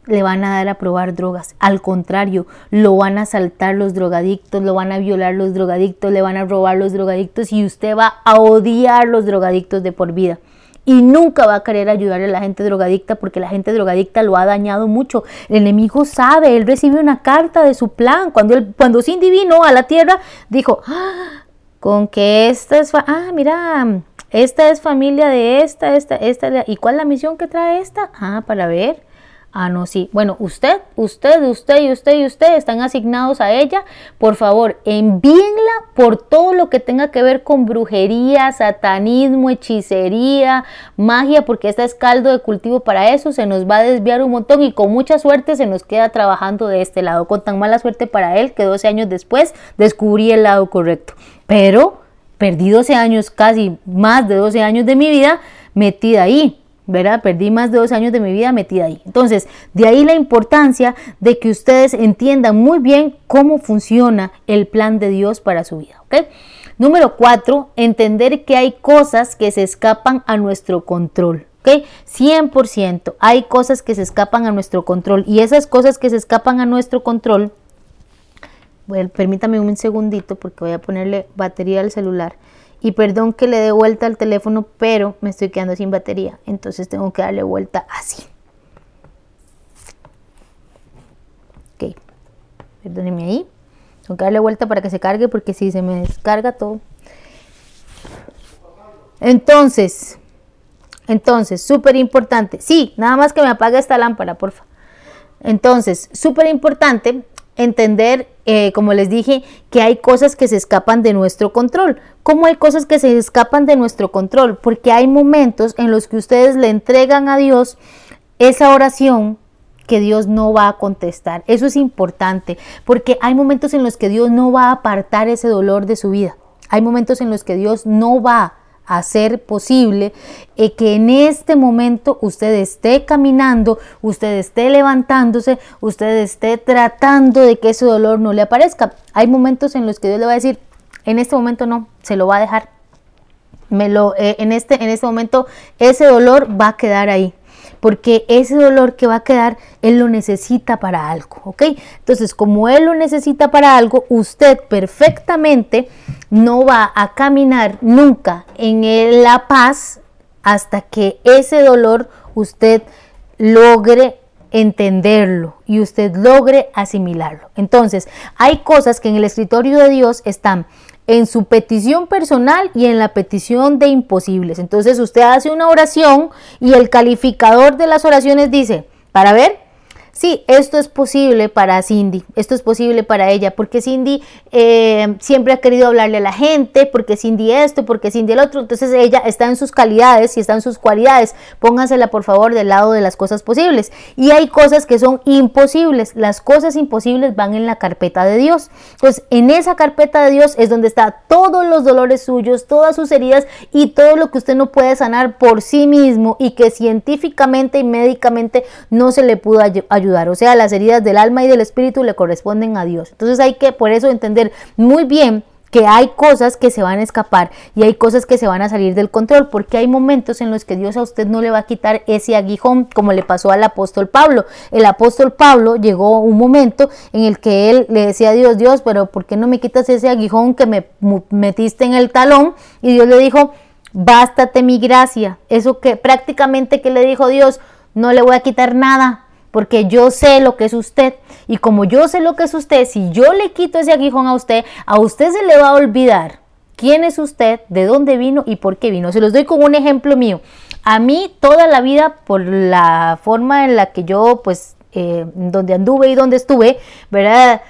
le van a dar a probar drogas. Al contrario, lo van a asaltar los drogadictos, lo van a violar los drogadictos, le van a robar los drogadictos y usted va a odiar los drogadictos de por vida. Y nunca va a querer ayudarle a la gente drogadicta porque la gente drogadicta lo ha dañado mucho. El enemigo sabe, él recibe una carta de su plan. Cuando, él, cuando Cindy vino a la tierra, dijo, ah, con que esta es, ah, mira, esta es familia de esta, esta, esta, ¿y cuál es la misión que trae esta? Ah, para ver Ah, no, sí. Bueno, usted, usted, usted y usted y usted están asignados a ella. Por favor, envíenla por todo lo que tenga que ver con brujería, satanismo, hechicería, magia, porque esta es caldo de cultivo para eso. Se nos va a desviar un montón y con mucha suerte se nos queda trabajando de este lado. Con tan mala suerte para él que 12 años después descubrí el lado correcto. Pero perdí 12 años, casi más de 12 años de mi vida metida ahí ¿verdad? Perdí más de dos años de mi vida metida ahí. Entonces, de ahí la importancia de que ustedes entiendan muy bien cómo funciona el plan de Dios para su vida. Número cuatro, entender que hay cosas que se escapan a nuestro control. ¿ok? 100%. Hay cosas que se escapan a nuestro control y esas cosas que se escapan a nuestro control, permítame un segundito porque voy a ponerle batería al celular. Y perdón que le dé vuelta al teléfono, pero me estoy quedando sin batería. Entonces tengo que darle vuelta así. Ok. Perdónenme ahí. Tengo que darle vuelta para que se cargue porque si se me descarga todo. Entonces, entonces, súper importante. Sí, nada más que me apague esta lámpara, porfa. Entonces, súper importante entender, eh, como les dije, que hay cosas que se escapan de nuestro control. ¿Cómo hay cosas que se escapan de nuestro control? Porque hay momentos en los que ustedes le entregan a Dios esa oración que Dios no va a contestar. Eso es importante, porque hay momentos en los que Dios no va a apartar ese dolor de su vida. Hay momentos en los que Dios no va hacer posible eh, que en este momento usted esté caminando, usted esté levantándose, usted esté tratando de que ese dolor no le aparezca. Hay momentos en los que Dios le va a decir, en este momento no, se lo va a dejar. me lo, eh, en, este, en este momento ese dolor va a quedar ahí porque ese dolor que va a quedar, él lo necesita para algo, ¿ok? Entonces, como él lo necesita para algo, usted perfectamente no va a caminar nunca en la paz hasta que ese dolor usted logre entenderlo y usted logre asimilarlo. Entonces, hay cosas que en el escritorio de Dios están en su petición personal y en la petición de imposibles. Entonces usted hace una oración y el calificador de las oraciones dice, para ver, sí, esto es posible para Cindy, esto es posible para ella, porque Cindy eh, siempre ha querido hablarle a la gente, porque Cindy esto, porque Cindy el otro, entonces ella está en sus calidades y está en sus cualidades, póngansela por favor del lado de las cosas posibles. Y hay cosas que son imposibles, las cosas imposibles van en la carpeta de Dios. Entonces, en esa carpeta de Dios es donde está todos los dolores suyos, todas sus heridas y todo lo que usted no puede sanar por sí mismo y que científicamente y médicamente no se le pudo ayudar o sea, las heridas del alma y del espíritu le corresponden a Dios. Entonces hay que por eso entender muy bien que hay cosas que se van a escapar y hay cosas que se van a salir del control, porque hay momentos en los que Dios a usted no le va a quitar ese aguijón, como le pasó al apóstol Pablo. El apóstol Pablo llegó un momento en el que él le decía a Dios, Dios, pero ¿por qué no me quitas ese aguijón que me metiste en el talón? Y Dios le dijo, bástate mi gracia. Eso que prácticamente que le dijo Dios, no le voy a quitar nada, porque yo sé lo que es usted. Y como yo sé lo que es usted, si yo le quito ese aguijón a usted, a usted se le va a olvidar quién es usted, de dónde vino y por qué vino. Se los doy con un ejemplo mío. A mí toda la vida, por la forma en la que yo, pues, eh, donde anduve y donde estuve, ¿verdad?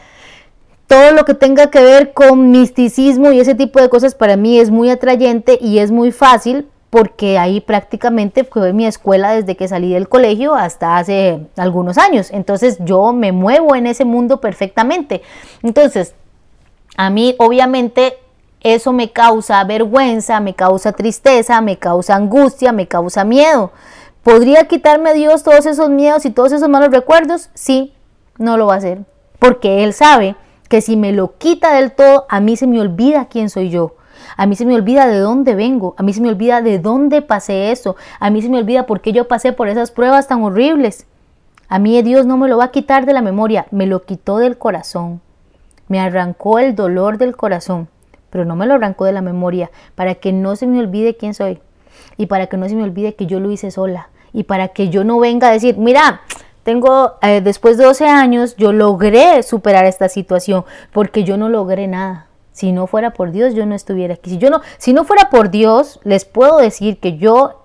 Todo lo que tenga que ver con misticismo y ese tipo de cosas para mí es muy atrayente y es muy fácil porque ahí prácticamente fue mi escuela desde que salí del colegio hasta hace algunos años. Entonces yo me muevo en ese mundo perfectamente. Entonces, a mí obviamente eso me causa vergüenza, me causa tristeza, me causa angustia, me causa miedo. ¿Podría quitarme Dios todos esos miedos y todos esos malos recuerdos? Sí, no lo va a hacer. Porque Él sabe que si me lo quita del todo, a mí se me olvida quién soy yo. A mí se me olvida de dónde vengo, a mí se me olvida de dónde pasé eso, a mí se me olvida por qué yo pasé por esas pruebas tan horribles. A mí Dios no me lo va a quitar de la memoria, me lo quitó del corazón. Me arrancó el dolor del corazón, pero no me lo arrancó de la memoria, para que no se me olvide quién soy y para que no se me olvide que yo lo hice sola y para que yo no venga a decir, mira, tengo, eh, después de 12 años, yo logré superar esta situación porque yo no logré nada. Si no fuera por Dios, yo no estuviera aquí. Si, yo no, si no fuera por Dios, les puedo decir que yo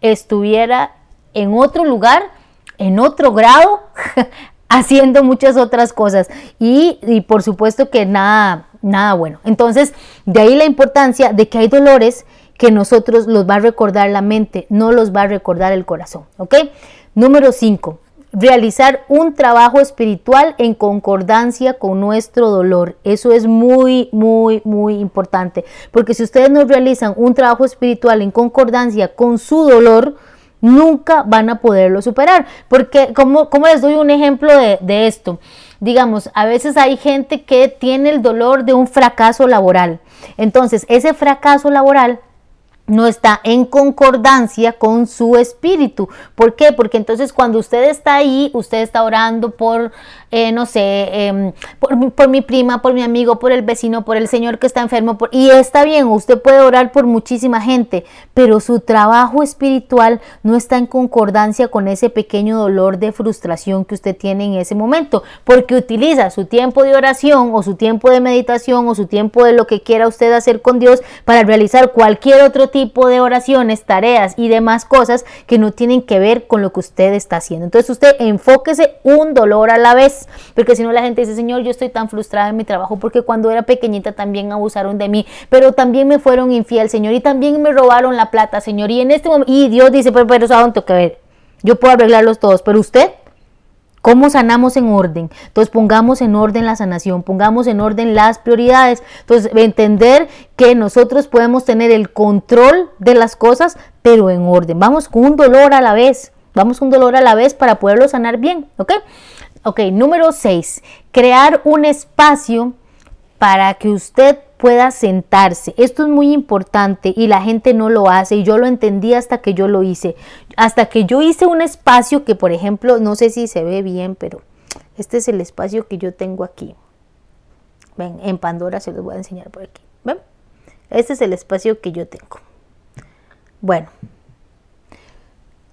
estuviera en otro lugar, en otro grado, haciendo muchas otras cosas. Y, por supuesto que nada, nada bueno. Entonces, de ahí la importancia de que hay dolores que nosotros los va a recordar la mente, no los va a recordar el corazón. ¿Ok? Número 5 realizar un trabajo espiritual en concordancia con nuestro dolor. Eso es muy, muy, muy importante. Porque si ustedes no realizan un trabajo espiritual en concordancia con su dolor, nunca van a poderlo superar. Porque, ¿cómo, les doy un ejemplo de, de esto? Digamos, a veces hay gente que tiene el dolor de un fracaso laboral. Entonces, ese fracaso laboral no está en concordancia con su espíritu. ¿Por qué? Porque entonces cuando usted está ahí, usted está orando por eh, no sé, em, por, mi prima, por mi amigo, por el vecino, por el señor que está enfermo. y está bien, usted puede orar por muchísima gente, pero su trabajo espiritual no está en concordancia con ese pequeño dolor de frustración que usted tiene en ese momento, porque utiliza su tiempo de oración o su tiempo de meditación o su tiempo de lo que quiera usted hacer con Dios para realizar cualquier otro tipo de oraciones, tareas y demás cosas que no tienen que ver con lo que usted está haciendo. Entonces usted enfóquese un dolor a la vez porque si no la gente dice, Señor, yo estoy tan frustrada en mi trabajo porque cuando era pequeñita también abusaron de mí, pero también me fueron infiel, Señor, y también me robaron la plata, Señor, y en este momento, y Dios dice, pero, pero, ¿saben que ver? Yo puedo arreglarlos todos, pero usted, ¿Cómo sanamos en orden? Entonces pongamos en orden la sanación, pongamos en orden las prioridades. Entonces entender que nosotros podemos tener el control de las cosas, pero en orden. Vamos con un dolor a la vez. Vamos con un dolor a la vez para poderlo sanar bien, ¿ok? Ok, número 6. Crear un espacio para que usted pueda sentarse. Esto es muy importante y la gente no lo hace y yo lo entendí hasta que yo lo hice. Hasta que yo hice un espacio que, por ejemplo, no sé si se ve bien, pero este es el espacio que yo tengo aquí. Ven, en Pandora se los voy a enseñar por aquí. ¿Ven? Este es el espacio que yo tengo. Bueno,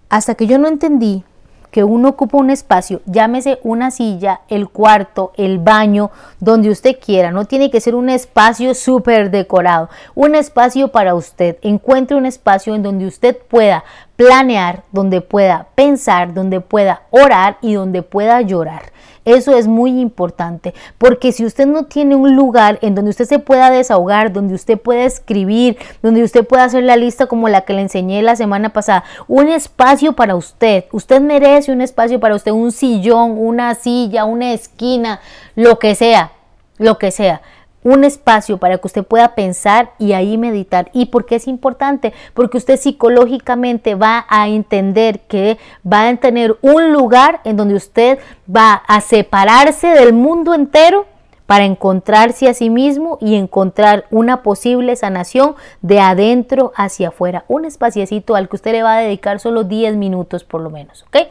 hasta que yo no entendí que uno ocupa un espacio, llámese una silla, el cuarto, el baño, donde usted quiera. No tiene que ser un espacio súper decorado. Un espacio para usted. Encuentre un espacio en donde usted pueda planear, donde pueda pensar, donde pueda orar y donde pueda llorar. Eso es muy importante, porque si usted no tiene un lugar en donde usted se pueda desahogar, donde usted pueda escribir, donde usted pueda hacer la lista como la que le enseñé la semana pasada, un espacio para usted, usted merece un espacio para usted, un sillón, una silla, una esquina, lo que sea, lo que sea un espacio para que usted pueda pensar y ahí meditar. ¿Y por qué es importante? Porque usted psicológicamente va a entender que va a tener un lugar en donde usted va a separarse del mundo entero para encontrarse a sí mismo y encontrar una posible sanación de adentro hacia afuera. Un espaciecito al que usted le va a dedicar solo 10 minutos por lo menos, ¿ok?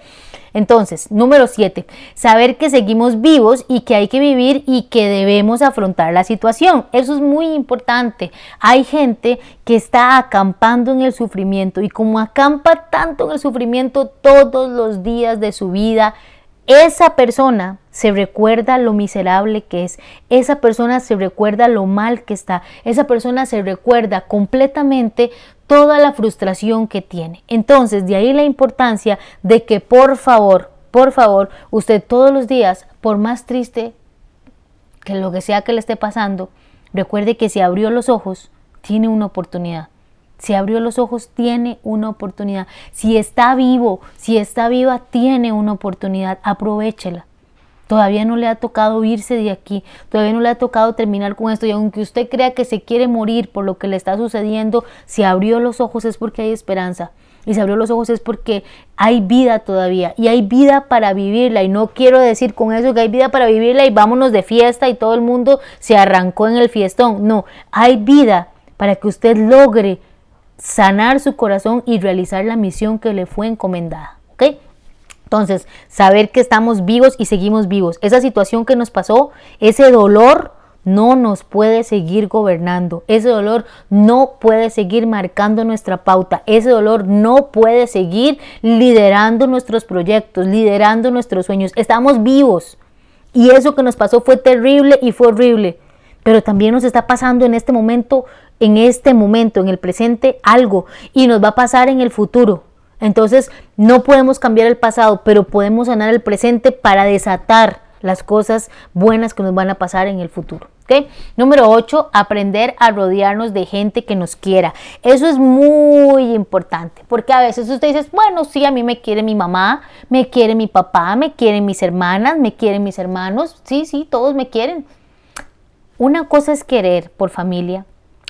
Entonces, número 7, saber que seguimos vivos y que hay que vivir y que debemos afrontar la situación. Eso es muy importante. Hay gente que está acampando en el sufrimiento y como acampa tanto en el sufrimiento todos los días de su vida, esa persona se recuerda lo miserable que es, esa persona se recuerda lo mal que está, esa persona se recuerda completamente toda la frustración que tiene. Entonces, de ahí la importancia de que por favor, por favor, usted todos los días, por más triste que lo que sea que le esté pasando, recuerde que si abrió los ojos, tiene una oportunidad. Si abrió los ojos, tiene una oportunidad. Si está vivo, si está viva, tiene una oportunidad. Aprovechela. Todavía no le ha tocado irse de aquí, todavía no le ha tocado terminar con esto y aunque usted crea que se quiere morir por lo que le está sucediendo, si abrió los ojos es porque hay esperanza y si abrió los ojos es porque hay vida todavía y hay vida para vivirla y no quiero decir con eso que hay vida para vivirla y vámonos de fiesta y todo el mundo se arrancó en el fiestón, no, hay vida para que usted logre sanar su corazón y realizar la misión que le fue encomendada. ¿Ok? Entonces, saber que estamos vivos y seguimos vivos. Esa situación que nos pasó, ese dolor no nos puede seguir gobernando. Ese dolor no puede seguir marcando nuestra pauta. Ese dolor no puede seguir liderando nuestros proyectos, liderando nuestros sueños. Estamos vivos. Y eso que nos pasó fue terrible y fue horrible. Pero también nos está pasando en este momento en este momento, en el presente, algo y nos va a pasar en el futuro. Entonces, no podemos cambiar el pasado, pero podemos sanar el presente para desatar las cosas buenas que nos van a pasar en el futuro. ¿okay? Número 8, aprender a rodearnos de gente que nos quiera. Eso es muy importante, porque a veces usted dice, bueno, sí, a mí me quiere mi mamá, me quiere mi papá, me quieren mis hermanas, me quieren mis hermanos, sí, sí, todos me quieren. Una cosa es querer por familia,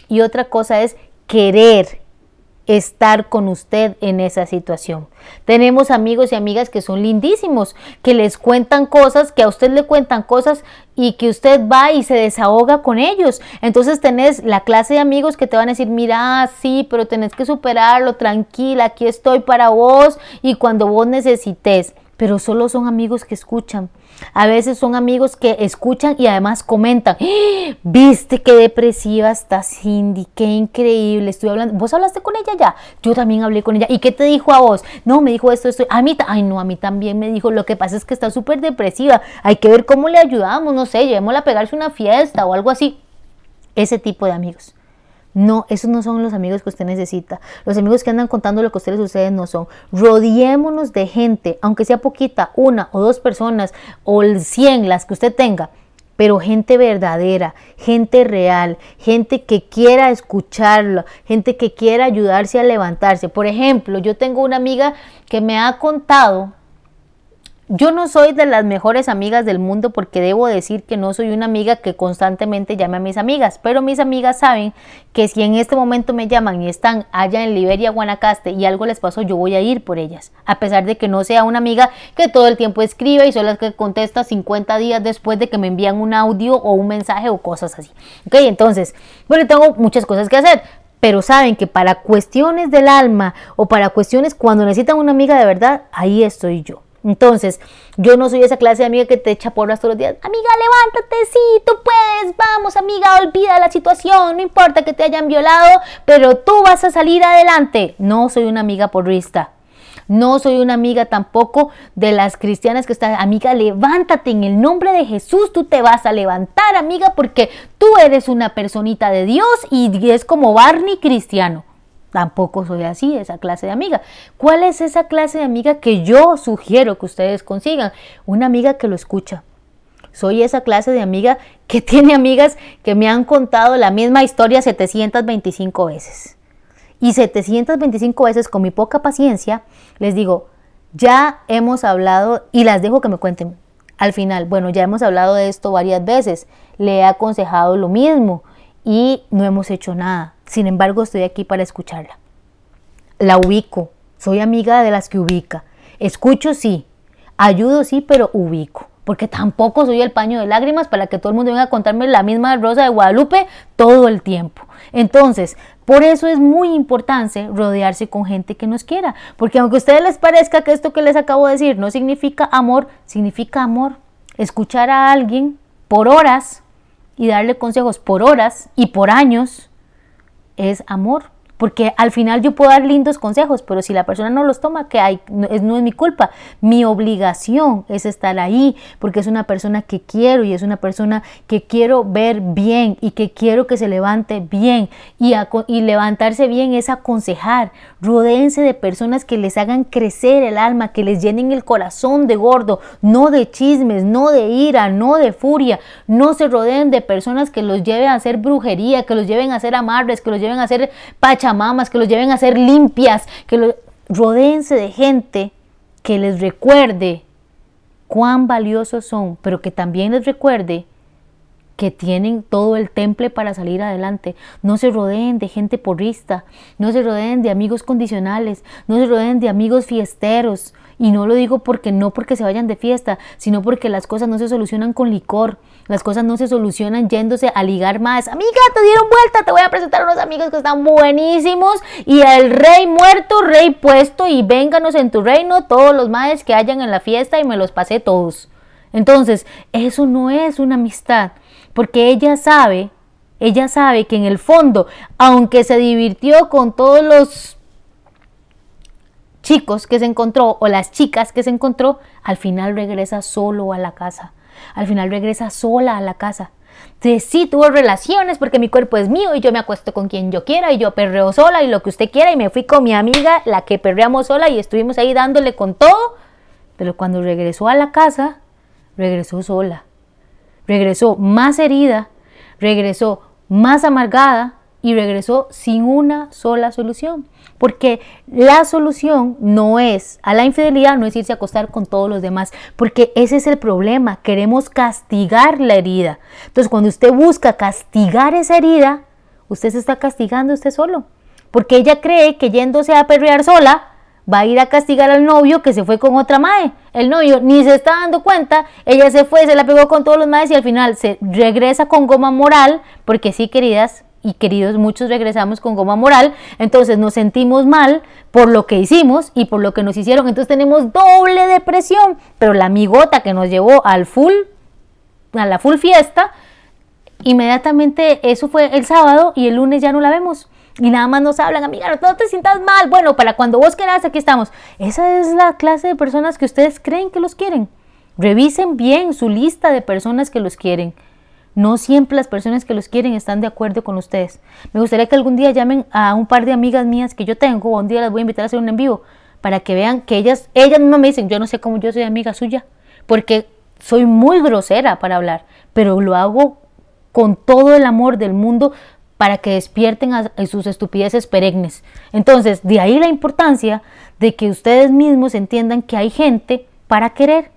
y otra cosa es querer estar con usted en esa situación. Tenemos amigos y amigas que son lindísimos, que les cuentan cosas, que a usted le cuentan cosas y que usted va y se desahoga con ellos. Entonces tenés la clase de amigos que te van a decir, mira, sí, pero tenés que superarlo, tranquila, aquí estoy para vos y cuando vos necesites. Pero solo son amigos que escuchan, a veces son amigos que escuchan y además comentan, ¡Ah! viste qué depresiva está Cindy, qué increíble, estoy hablando, vos hablaste con ella ya, yo también hablé con ella, ¿y qué te dijo a vos? No, me dijo esto, esto, a mí, ay no, a mí también me dijo, lo que pasa es que está súper depresiva, hay que ver cómo le ayudamos, no sé, llevémosla a pegarse una fiesta o algo así, ese tipo de amigos. No, esos no son los amigos que usted necesita. Los amigos que andan contando lo que a ustedes no son. Rodiémonos de gente, aunque sea poquita, una o dos personas o 100, las que usted tenga, pero gente verdadera, gente real, gente que quiera escucharlo, gente que quiera ayudarse a levantarse. Por ejemplo, yo tengo una amiga que me ha contado yo no soy de las mejores amigas del mundo porque debo decir que no soy una amiga que constantemente llame a mis amigas, pero mis amigas saben que si en este momento me llaman y están allá en Liberia, Guanacaste y algo les pasó, yo voy a ir por ellas, a pesar de que no sea una amiga que todo el tiempo escribe y son las que contesta 50 días después de que me envían un audio o un mensaje o cosas así. Ok, entonces, bueno, tengo muchas cosas que hacer, pero saben que para cuestiones del alma o para cuestiones cuando necesitan una amiga de verdad, ahí estoy yo. Entonces, yo no soy esa clase de amiga que te echa porras todos los días. Amiga, levántate, sí, tú puedes, vamos, amiga, olvida la situación, no importa que te hayan violado, pero tú vas a salir adelante. No soy una amiga porrista. No soy una amiga tampoco de las cristianas que están, amiga, levántate en el nombre de Jesús, tú te vas a levantar, amiga, porque tú eres una personita de Dios y es como Barney cristiano. Tampoco soy así, esa clase de amiga. ¿Cuál es esa clase de amiga que yo sugiero que ustedes consigan? Una amiga que lo escucha. Soy esa clase de amiga que tiene amigas que me han contado la misma historia 725 veces. Y 725 veces con mi poca paciencia les digo, ya hemos hablado y las dejo que me cuenten. Al final, bueno, ya hemos hablado de esto varias veces. Le he aconsejado lo mismo y no hemos hecho nada sin embargo, estoy aquí para escucharla. La ubico. Soy amiga de las que ubica. Escucho sí. Ayudo sí, pero ubico. Porque tampoco soy el paño de lágrimas para que todo el mundo venga a contarme la misma Rosa de Guadalupe todo el tiempo. Entonces, por eso es muy importante rodearse con gente que nos quiera. Porque aunque a ustedes les parezca que esto que les acabo de decir no significa amor, significa amor. Escuchar a alguien por horas y darle consejos por horas y por años es amor. Porque al final yo puedo dar lindos consejos, pero si la persona no los toma, que no es, mi culpa. Mi obligación es estar ahí, porque es una persona que quiero y es una persona que quiero ver bien y que quiero que se levante bien. Y, y levantarse bien es aconsejar. Rodéense de personas que les hagan crecer el alma, que les llenen el corazón de gordo, no de chismes, no de ira, no de furia. No se rodeen de personas que los lleven a hacer brujería, que los lleven a hacer amarres, que los lleven a hacer pacha mamas, que los lleven a ser limpias, que lo, rodeense de gente que les recuerde cuán valiosos son, pero que también les recuerde que tienen todo el temple para salir adelante. No se rodeen de gente porrista, no se rodeen de amigos condicionales, no se rodeen de amigos fiesteros. Y no lo digo porque no porque se vayan de fiesta, sino porque las cosas no se solucionan con licor. Las cosas no se solucionan yéndose a ligar más. Amiga, te dieron vuelta, te voy a presentar a unos amigos que están buenísimos. Y el rey muerto, rey puesto, y vénganos en tu reino todos los maes que hayan en la fiesta y me los pasé todos. Entonces, eso no es una amistad, porque ella sabe, ella sabe que en el fondo, aunque se divirtió con todos los chicos que se encontró o las chicas que se encontró, al final regresa solo a la casa al final regresa sola a la casa. Sí tuvo relaciones porque mi cuerpo es mío y yo me acuesto con quien yo quiera y yo perreo sola y lo que usted quiera y me fui con mi amiga, la que perreamos sola y estuvimos ahí dándole con todo. Pero cuando regresó a la casa, regresó sola. Regresó más herida, regresó más amargada y regresó sin una sola solución. Porque la solución no es a la infidelidad, no es irse a acostar con todos los demás, porque ese es el problema, queremos castigar la herida. Entonces cuando usted busca castigar esa herida, usted se está castigando usted solo, porque ella cree que yéndose a perrear sola, va a ir a castigar al novio que se fue con otra madre. El novio ni se está dando cuenta, ella se fue, se la pegó con todos los madres y al final se regresa con goma moral, porque sí, queridas, y queridos, muchos regresamos con goma moral, entonces nos sentimos mal por lo que hicimos y por lo que nos hicieron, entonces tenemos doble depresión, pero la amigota que nos llevó al full, a la full fiesta, inmediatamente eso fue el sábado y el lunes ya no la vemos. Y nada más nos hablan, amiga, no te sientas mal. Bueno, para cuando vos quieras, aquí estamos. Esa es la clase de personas que ustedes creen que los quieren. Revisen bien su lista de personas que los quieren. No siempre las personas que los quieren están de acuerdo con ustedes. Me gustaría que algún día llamen a un par de amigas mías que yo tengo, o un día las voy a invitar a hacer un en vivo, para que vean que ellas, ellas mismas me dicen, yo no sé cómo yo soy amiga suya, porque soy muy grosera para hablar, pero lo hago con todo el amor del mundo para que despierten a, sus estupideces perennes. Entonces, de ahí la importancia de que ustedes mismos entiendan que hay gente para querer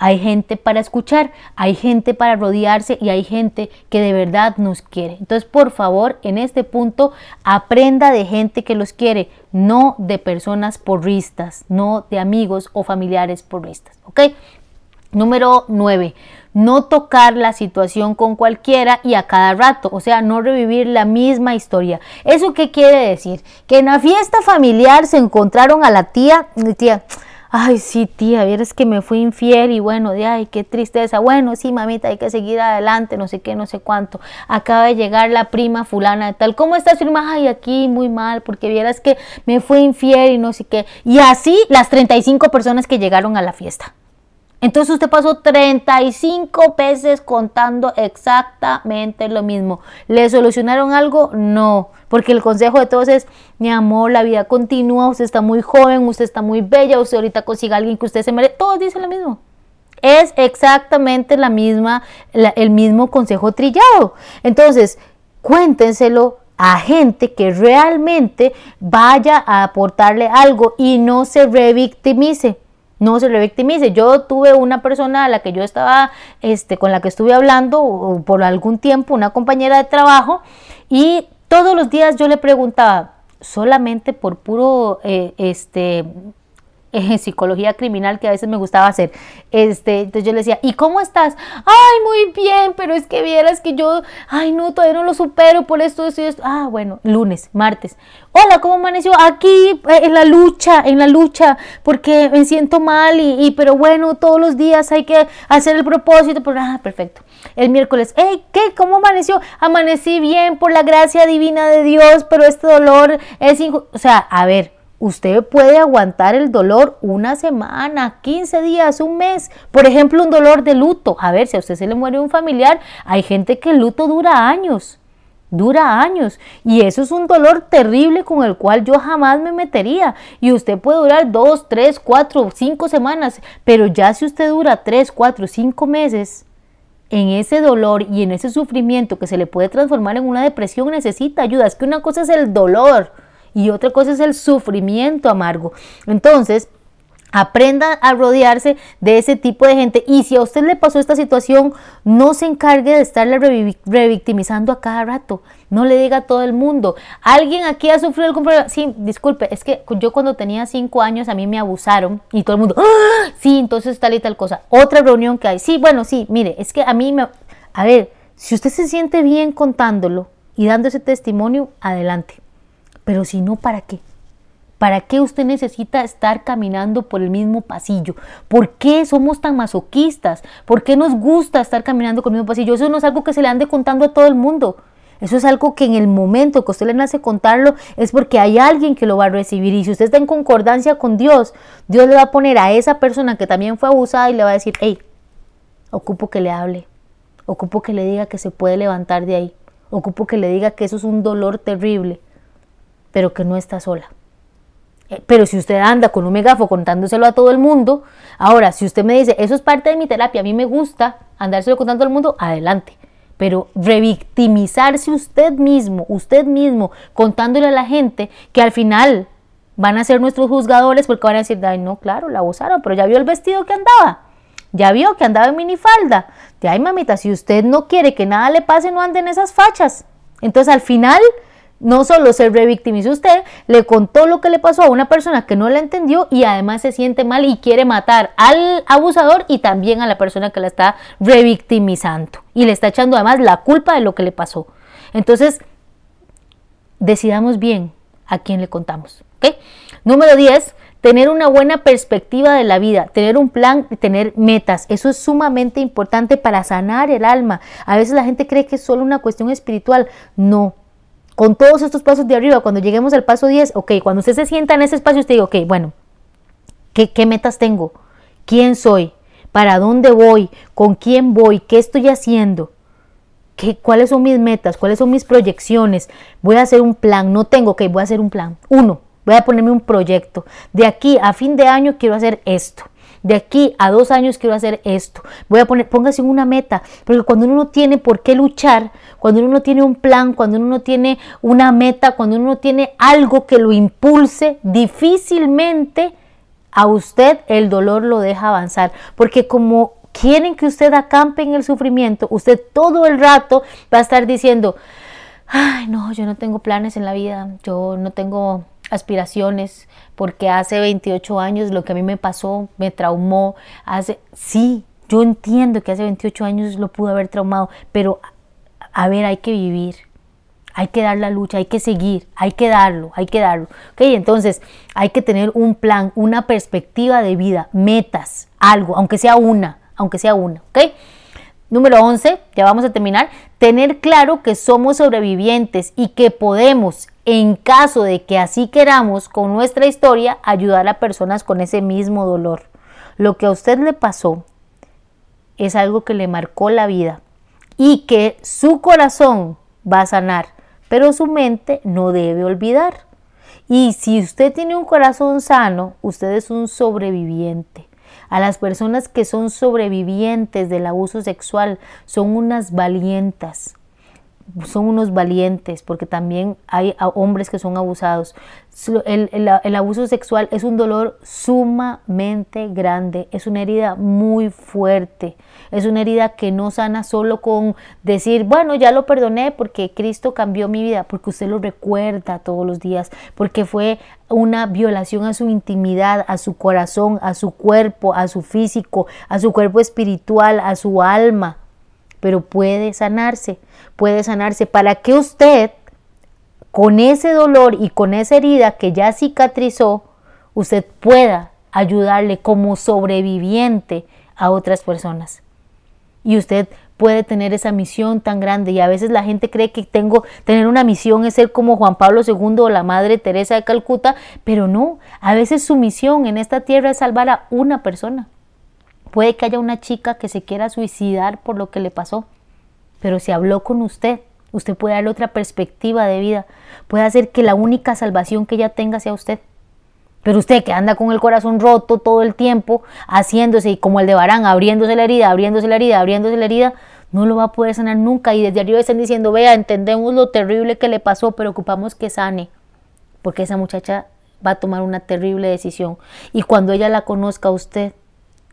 hay gente para escuchar, hay gente para rodearse y hay gente que de verdad nos quiere. Entonces, por favor, en este punto, aprenda de gente que los quiere, no de personas porristas, no de amigos o familiares porristas. ¿Ok? Número 9 no tocar la situación con cualquiera y a cada rato, o sea, no revivir la misma historia. ¿Eso qué quiere decir? Que en la fiesta familiar se encontraron a la tía, tía, ay, sí, tía, vieras que me fui infiel y bueno, de ay, qué tristeza. Bueno, sí, mamita, hay que seguir adelante, no sé qué, no sé cuánto. Acaba de llegar la prima fulana de tal. ¿Cómo estás, prima? Ay, aquí muy mal, porque vieras que me fui infiel y no sé qué. Y así las 35 personas que llegaron a la fiesta. Entonces usted pasó 35 veces contando exactamente lo mismo. ¿Le solucionaron algo? No, porque el consejo de todos es, mi amor, la vida continúa, usted está muy joven, usted está muy bella, usted ahorita consiga a alguien que usted se merece. Todos dicen lo mismo. Es exactamente la misma, el mismo consejo trillado. Entonces, cuéntenselo a gente que realmente vaya a aportarle algo y no se revictimice no se revictimice. Yo tuve una persona a la que yo estaba, este, con la que estuve hablando por algún tiempo, una compañera de trabajo, y todos los días yo le preguntaba, solamente por puro, eh, este, en psicología criminal que a veces me gustaba hacer. Este, entonces yo le decía, ¿y cómo estás? Ay, muy bien, pero es que vieras que yo, ay, no, todavía no lo supero por esto, esto y esto. Ah, bueno, lunes, martes. Hola, ¿cómo amaneció? Aquí eh, en la lucha, en la lucha, porque me siento mal y, pero bueno, todos los días hay que hacer el propósito. Pero, ah, perfecto. El miércoles, hey, ¿qué? ¿Cómo amaneció? Amanecí bien por la gracia divina de Dios, pero este dolor es, o sea, a ver Usted puede aguantar el dolor una semana, 15 días, un mes. Por ejemplo, un dolor de luto. A ver, si a usted se le muere un familiar, hay gente que el luto dura años. Dura años. Y eso es un dolor terrible con el cual yo jamás me metería. Y usted puede durar dos, tres, cuatro, cinco semanas. Pero ya si usted dura tres, cuatro, cinco meses en ese dolor y en ese sufrimiento que se le puede transformar en una depresión, necesita ayuda. Es que una cosa es el dolor y otra cosa es el sufrimiento amargo. Entonces, Aprenda a rodearse de ese tipo de gente y si a usted le pasó esta situación, no se encargue de estarle revictimizando a cada rato. No le diga a todo el mundo. ¿Alguien aquí ha sufrido algún problema? Sí, disculpe, es que yo cuando tenía cinco años a mí me abusaron y todo el mundo, ¡Ah! sí, entonces tal y tal cosa. Otra reunión que hay. Sí, bueno, sí, mire, es que a mí me... A ver, si usted se siente bien contándolo y dando ese testimonio, adelante. Pero si no, ¿para qué? ¿Para qué usted necesita estar caminando por el mismo pasillo? ¿Por qué somos tan masoquistas? ¿Por qué nos gusta estar caminando por el mismo pasillo? Eso no es algo que se le ande contando a todo el mundo. Eso es algo que en el momento que usted le nace contarlo es porque hay alguien que lo va a recibir. Y si usted está en concordancia con Dios, Dios le va a poner a esa persona que también fue abusada y le va a decir, hey, ocupo que le hable, ocupo que le diga que se puede levantar de ahí, ocupo que le diga que eso es un dolor terrible pero que no está sola. Eh, pero si usted anda con un megafo contándoselo a todo el mundo, ahora, si usted me dice, eso es parte de mi terapia, a mí me gusta andárselo contando al mundo, adelante. Pero revictimizarse usted mismo, usted mismo, contándole a la gente que al final van a ser nuestros juzgadores porque van a decir, ay, no, claro, la abusaron, pero ya vio el vestido que andaba, ya vio que andaba en minifalda. De ay, mamita, si usted no quiere que nada le pase, no ande en esas fachas. Entonces, al final, no solo se revictimizó usted, le contó lo que le pasó a una persona que no la entendió y además se siente mal y quiere matar al abusador y también a la persona que la está revictimizando. Y le está echando además la culpa de lo que le pasó. Entonces, decidamos bien a quién le contamos. Número 10, tener una buena perspectiva de la vida, tener un plan tener metas. Eso es sumamente importante para sanar el alma. A veces la gente cree que es solo una cuestión espiritual. No, con todos estos pasos de arriba, cuando lleguemos al paso 10, ok, cuando usted se sienta en ese espacio, usted diga, ok, bueno, ¿qué, qué metas tengo? ¿Quién soy? ¿Para dónde voy? ¿Con quién voy? ¿Qué estoy haciendo? ¿Qué, ¿Cuáles son mis metas? ¿Cuáles son mis proyecciones? Voy a hacer un plan, no tengo, ok, voy a hacer un plan. Uno, voy a ponerme un proyecto. De aquí a fin de año quiero hacer esto de aquí a dos años quiero hacer esto. Voy a poner, póngase una meta, porque cuando uno no tiene por qué luchar, cuando uno no tiene un plan, cuando uno no tiene una meta, cuando uno no tiene algo que lo impulse, difícilmente a usted el dolor lo deja avanzar, porque como quieren que usted acampe en el sufrimiento, usted todo el rato va a estar diciendo, ay, no, yo no tengo planes en la vida, yo no tengo aspiraciones, porque hace 28 años lo que a mí me pasó me traumó, hace, sí, yo entiendo que hace 28 años lo pudo haber traumado, pero a ver, hay que vivir, hay que dar la lucha, hay que seguir, hay que darlo, hay que darlo. Entonces, hay que tener un plan, una perspectiva de vida, metas, algo, aunque sea una, aunque sea una. ¿Ok? Número 11, ya vamos a terminar, tener claro que somos sobrevivientes y que podemos, en caso de que así queramos, con nuestra historia, ayudar a personas con ese mismo dolor. Lo que a usted le pasó es algo que le marcó la vida y que su corazón va a sanar pero su mente no debe olvidar. Y si usted tiene un corazón sano, usted es un sobreviviente. A las personas que son sobrevivientes del abuso sexual son unas valientas, son unos valientes, porque también hay hombres que son abusados. El, abuso sexual es un dolor sumamente grande, es una herida muy fuerte, es una herida que no sana solo con decir, bueno, ya lo perdoné porque Cristo cambió mi vida, porque usted lo recuerda todos los días, porque fue una violación a su intimidad, a su corazón, a su cuerpo, a su físico, a su cuerpo espiritual, a su alma. Pero puede sanarse, puede sanarse para que usted con ese dolor y con esa herida que ya cicatrizó, usted pueda ayudarle como sobreviviente a otras personas. Y usted puede tener esa misión tan grande y a veces la gente cree que tengo tener una misión es ser como Juan Pablo II o la Madre Teresa de Calcuta, pero no, a veces su misión en esta tierra es salvar a una persona. Puede que haya una chica que se quiera suicidar por lo que le pasó, pero si habló con usted, Usted puede darle otra perspectiva de vida. Puede hacer que la única salvación que ella tenga sea usted. Pero usted que anda con el corazón roto todo el tiempo, haciéndose como el de Barán, abriéndose la herida, abriéndose la herida, abriéndose la herida, no lo va a poder sanar nunca. Y desde arriba están diciendo, vea, entendemos lo terrible que le pasó, pero ocupamos que sane. Porque esa muchacha va a tomar una terrible decisión. Y cuando ella la conozca a usted,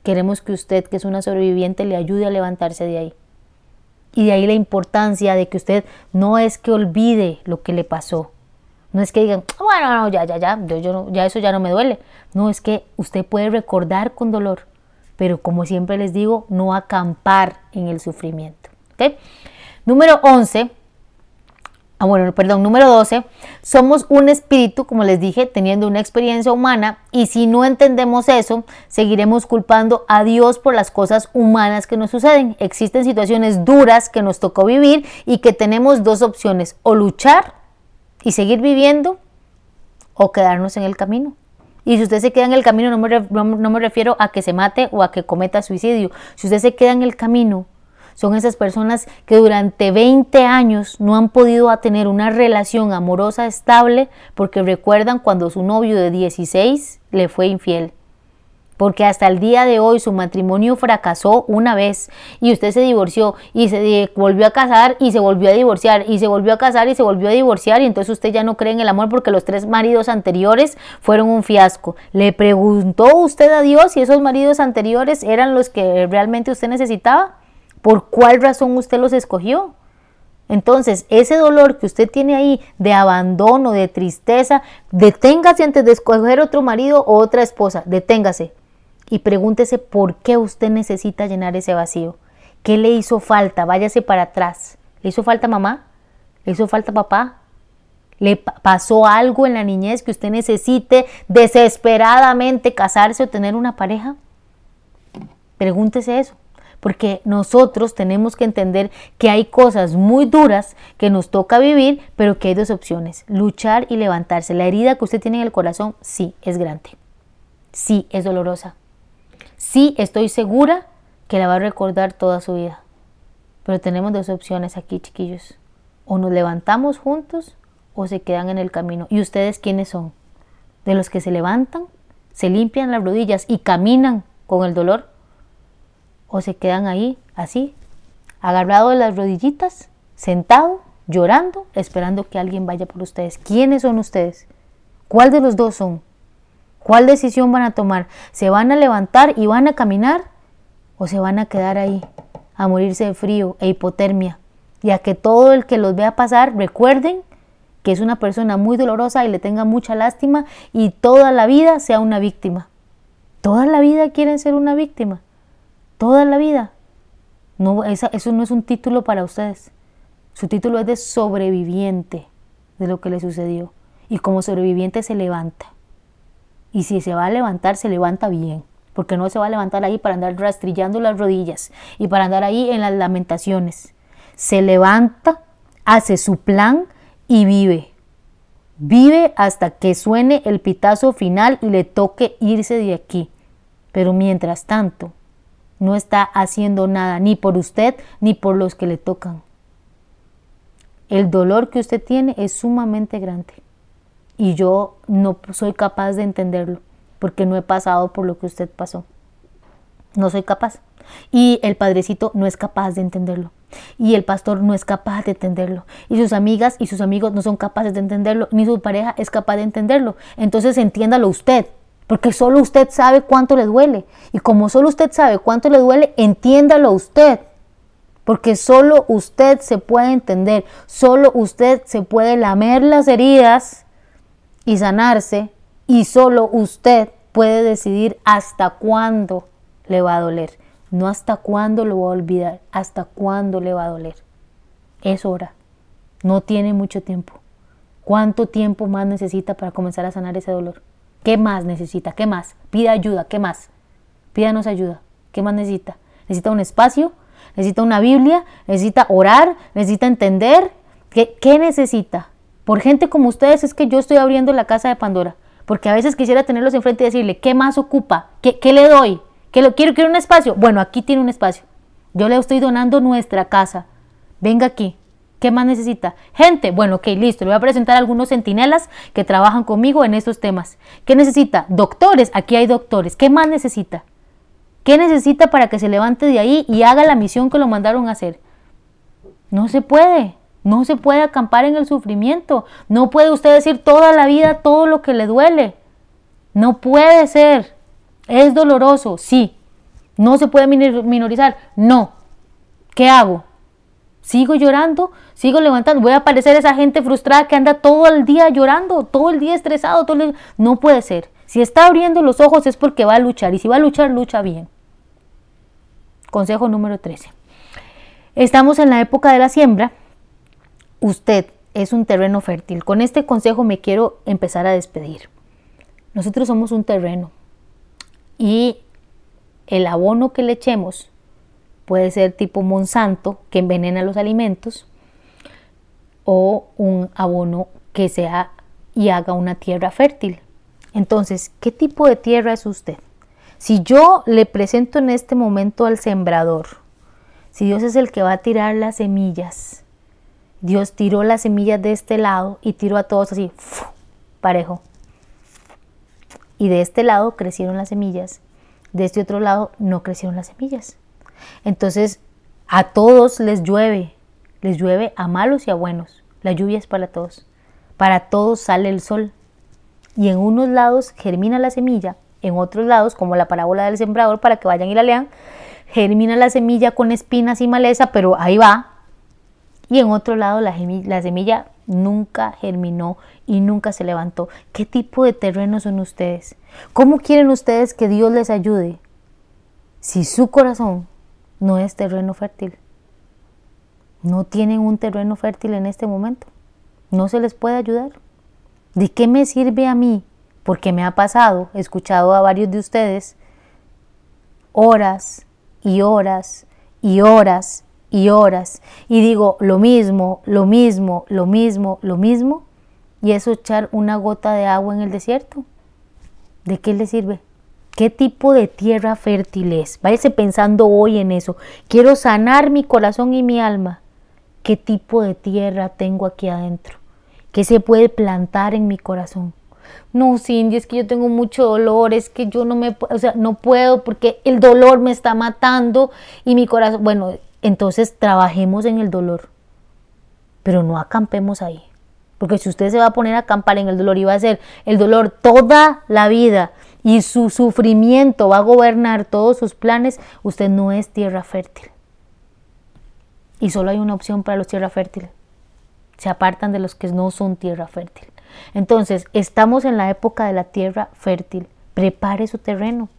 queremos que usted, que es una sobreviviente, le ayude a levantarse de ahí. Y de ahí la importancia de que usted no es que olvide lo que le pasó. No es que digan, bueno, no, ya, ya, ya, yo, ya eso ya no me duele. No, es que usted puede recordar con dolor, pero como siempre les digo, no acampar en el sufrimiento. ¿okay? Número 11, Ah, bueno, perdón, número 12, somos un espíritu, como les dije, teniendo una experiencia humana y si no entendemos eso, seguiremos culpando a Dios por las cosas humanas que nos suceden. Existen situaciones duras que nos tocó vivir y que tenemos dos opciones, o luchar y seguir viviendo o quedarnos en el camino. Y si usted se queda en el camino, no me, refiero a que se mate o a que cometa suicidio. Si usted se queda en el camino, son esas personas que durante 20 años no han podido tener una relación amorosa estable porque recuerdan cuando su novio de 16 le fue infiel. Porque hasta el día de hoy su matrimonio fracasó una vez y usted se divorció y se volvió a casar y se volvió a divorciar y se volvió a casar y se volvió a divorciar y entonces usted ya no cree en el amor porque los tres maridos anteriores fueron un fiasco. ¿Le preguntó usted a Dios si esos maridos anteriores eran los que realmente usted necesitaba? ¿Por cuál razón usted los escogió? Entonces, ese dolor que usted tiene ahí de abandono, de tristeza, deténgase antes de escoger otro marido o otra esposa, deténgase y pregúntese por qué usted necesita llenar ese vacío. ¿Qué le hizo falta? Váyase para atrás. ¿Le hizo falta mamá? ¿Le hizo falta papá? ¿Le pasó algo en la niñez que usted necesite desesperadamente casarse o tener una pareja? Pregúntese eso porque nosotros tenemos que entender que hay cosas muy duras que nos toca vivir, pero que hay dos opciones, luchar y levantarse. La herida que usted tiene en el corazón, sí, es grande, sí, es dolorosa, sí, estoy segura que la va a recordar toda su vida. Pero tenemos dos opciones aquí, chiquillos. O nos levantamos juntos o se quedan en el camino. ¿Y ustedes quiénes son? ¿De los que se levantan, se limpian las rodillas y caminan con el dolor? O se quedan ahí así, agarrado de las rodillitas, sentado, llorando, esperando que alguien vaya por ustedes. ¿Quiénes son ustedes? ¿Cuál de los dos son? ¿Cuál decisión van a tomar? ¿Se van a levantar y van a caminar? ¿O se van a quedar ahí a morirse de frío e hipotermia? Y a que todo el que los vea pasar recuerden que es una persona muy dolorosa y le tenga mucha lástima y toda la vida sea una víctima. Toda la vida quieren ser una víctima. Toda la vida. No, eso no es un título para ustedes. Su título es de sobreviviente de lo que le sucedió. Y como sobreviviente se levanta. Y si se va a levantar, se levanta bien. Porque no se va a levantar ahí para andar rastrillando las rodillas y para andar ahí en las lamentaciones. Se levanta, hace su plan y vive. Vive hasta que suene el pitazo final y le toque irse de aquí. Pero mientras tanto, no está haciendo nada ni por usted ni por los que le tocan. El dolor que usted tiene es sumamente grande y yo no soy capaz de entenderlo porque no he pasado por lo que usted pasó. No soy capaz. Y el padrecito no es capaz de entenderlo. Y el pastor no es capaz de entenderlo. Y sus amigas y sus amigos no son capaces de entenderlo. Ni su pareja es capaz de entenderlo. Entonces entiéndalo usted. Porque solo usted sabe cuánto le duele. Y como solo usted sabe cuánto le duele, entiéndalo usted. Porque solo usted se puede entender. Solo usted se puede lamer las heridas y sanarse. Y solo usted puede decidir hasta cuándo le va a doler. No hasta cuándo lo va a olvidar, hasta cuándo le va a doler. Es hora. No tiene mucho tiempo. ¿Cuánto tiempo más necesita para comenzar a sanar ese dolor? ¿Qué más necesita? ¿Qué más? Pida ayuda. ¿Qué más? Pídanos ayuda. ¿Qué más necesita? ¿Necesita un espacio? ¿Necesita una Biblia? ¿Necesita orar? ¿Necesita entender? ¿Qué, qué necesita? Por gente como ustedes es que yo estoy abriendo la casa de Pandora. Porque a veces quisiera tenerlos enfrente y decirle, ¿qué más ocupa? ¿Qué, qué le doy? ¿Qué lo quiero? ¿Quiero un espacio? Bueno, aquí tiene un espacio. Yo le estoy donando nuestra casa. Venga aquí. ¿Qué más necesita? Gente, bueno, ok, listo. Le voy a presentar a algunos centinelas que trabajan conmigo en estos temas. ¿Qué necesita? Doctores, aquí hay doctores. ¿Qué más necesita? ¿Qué necesita para que se levante de ahí y haga la misión que lo mandaron a hacer? No se puede. No se puede acampar en el sufrimiento. No puede usted decir toda la vida todo lo que le duele. No puede ser. Es doloroso, sí. No se puede minorizar. No. ¿Qué hago? Sigo llorando, sigo levantando. Voy a parecer esa gente frustrada que anda todo el día llorando, todo el día estresado. Todo el No puede ser. Si está abriendo los ojos es porque va a luchar. Y si va a luchar, lucha bien. Consejo número 13. Estamos en la época de la siembra. Usted es un terreno fértil. Con este consejo me quiero empezar a despedir. Nosotros somos un terreno. Y el abono que le echemos puede ser tipo Monsanto que envenena los alimentos o un abono que sea y haga una tierra fértil. Entonces, ¿qué tipo de tierra es usted? Si yo le presento en este momento al sembrador, si Dios es el que va a tirar las semillas, Dios tiró las semillas de este lado y tiró a todos así, parejo. Y de este lado crecieron las semillas, de este otro lado no crecieron las semillas. Entonces, a todos les llueve, les llueve a malos y a buenos. La lluvia es para todos. Para todos sale el sol. Y en unos lados germina la semilla, en otros lados, como la parábola del sembrador, para que vayan y la lean, germina la semilla con espinas y maleza, pero ahí va. Y en otro lado la, la semilla nunca germinó y nunca se levantó. ¿Qué tipo de terreno son ustedes? ¿Cómo quieren ustedes que Dios les ayude? Si su corazón no es terreno fértil. No tienen un terreno fértil en este momento. No se les puede ayudar. ¿De qué me sirve a mí? Porque me ha pasado, he escuchado a varios de ustedes horas y horas y horas y horas y digo lo mismo, lo mismo, lo mismo, lo mismo y eso echar una gota de agua en el desierto. ¿De qué le sirve? ¿Qué tipo de tierra fértil es? Váyase pensando hoy en eso. Quiero sanar mi corazón y mi alma. ¿Qué tipo de tierra tengo aquí adentro? ¿Qué se puede plantar en mi corazón? No, Cindy, es que yo tengo mucho dolor, es que yo no me, o sea, no puedo porque el dolor me está matando y mi corazón, bueno, entonces trabajemos en el dolor, pero no acampemos ahí. Porque si usted se va a poner a acampar en el dolor y va a ser el dolor toda la vida, y su sufrimiento va a gobernar todos sus planes, usted no es tierra fértil. Y solo hay una opción para los tierra fértil. Se apartan de los que no son tierra fértil. Entonces, estamos en la época de la tierra fértil. Prepare su terreno,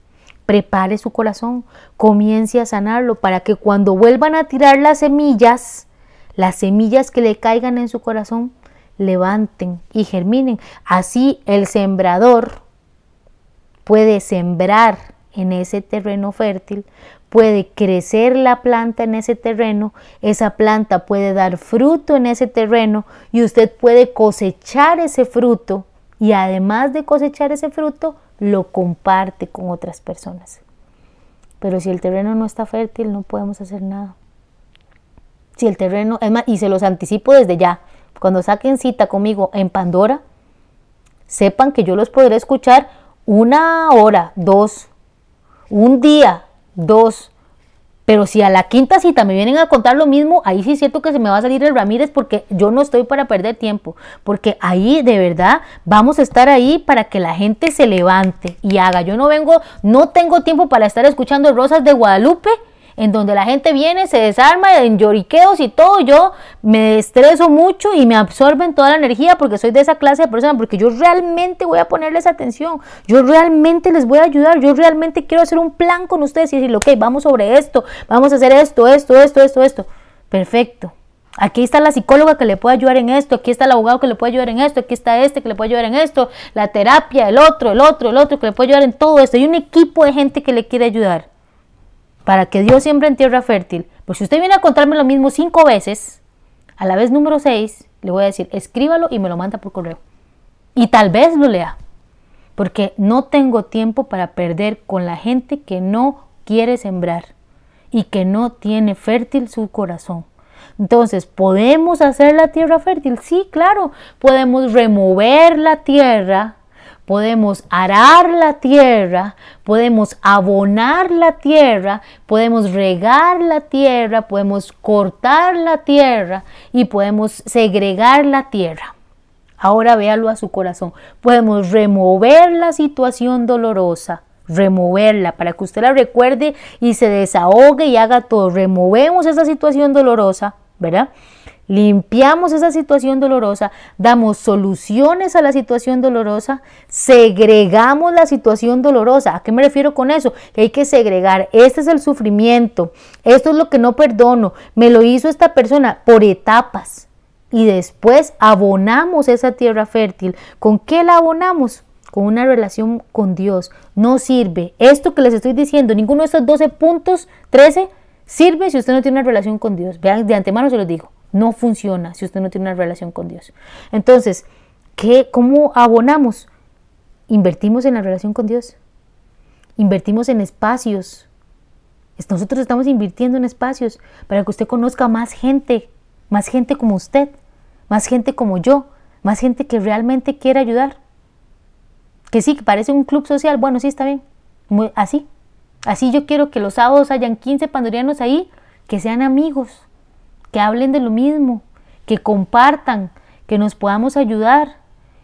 prepare su corazón, comience a sanarlo para que cuando vuelvan a tirar las semillas, las semillas que le caigan en su corazón, levanten y germinen. Así el sembrador puede sembrar en ese terreno fértil, puede crecer la planta en ese terreno, esa planta puede dar fruto en ese terreno y usted puede cosechar ese fruto y además de cosechar ese fruto, lo comparte con otras personas. Pero si el terreno no está fértil, no podemos hacer nada. Si el terreno, es más, y se los anticipo desde ya, cuando saquen cita conmigo en Pandora, sepan que yo los podré escuchar una hora, dos, un día, dos. Pero si a la quinta cita me vienen a contar lo mismo, ahí sí es cierto que se me va a salir el Ramírez porque yo no estoy para perder tiempo. Porque ahí de verdad vamos a estar ahí para que la gente se levante y haga. Yo no vengo, no tengo tiempo para estar escuchando Rosas de Guadalupe en donde la gente viene, se desarma en lloriqueos y todo, yo me estreso mucho y me absorben toda la energía porque soy de esa clase de persona, porque yo realmente voy a ponerles atención, yo realmente les voy a ayudar, yo realmente quiero hacer un plan con ustedes y decirle, ok, vamos sobre esto, vamos a hacer esto, esto, esto, esto, esto. Perfecto. Aquí está la psicóloga que le puede ayudar en esto, aquí está el abogado que le puede ayudar en esto, aquí está este que le puede ayudar en esto, la terapia, el otro, el otro, el otro que le puede ayudar en todo esto. Hay un equipo de gente que le quiere ayudar para que Dios siembre en tierra fértil, pues si usted viene a contarme lo mismo cinco veces, a la vez número seis, le voy a decir, escríbalo y me lo manda por correo. Y tal vez lo lea, porque no tengo tiempo para perder con la gente que no quiere sembrar y que no tiene fértil su corazón. Entonces, ¿podemos hacer la tierra fértil? Sí, claro, podemos remover la tierra podemos arar la tierra, podemos abonar la tierra, podemos regar la tierra, podemos cortar la tierra y podemos segregar la tierra. Ahora véalo a su corazón. Podemos remover la situación dolorosa, removerla para que usted la recuerde y se desahogue y haga todo. Removemos esa situación dolorosa, ¿verdad? Limpiamos esa situación dolorosa, damos soluciones a la situación dolorosa, segregamos la situación dolorosa. ¿A qué me refiero con eso? Que hay que segregar. Este es el sufrimiento, esto es lo que no perdono, me lo hizo esta persona por etapas. Y después abonamos esa tierra fértil. ¿Con qué la abonamos? Con una relación con Dios. No sirve. Esto que les estoy diciendo, ninguno de estos 12 puntos, 13, sirve si usted no tiene una relación con Dios. Vean, de antemano se los digo. No funciona si usted no tiene una relación con Dios. Entonces, ¿qué, ¿cómo abonamos? Invertimos en la relación con Dios. Invertimos en espacios. Nosotros estamos invirtiendo en espacios para que usted conozca más gente, más gente como usted, más gente como yo, más gente que realmente quiere ayudar. Que sí, que parece un club social, bueno, sí está bien, Muy, así. Así yo quiero que los sábados hayan 15 pandorianos ahí, que sean amigos, que hablen de lo mismo, que compartan, que nos podamos ayudar,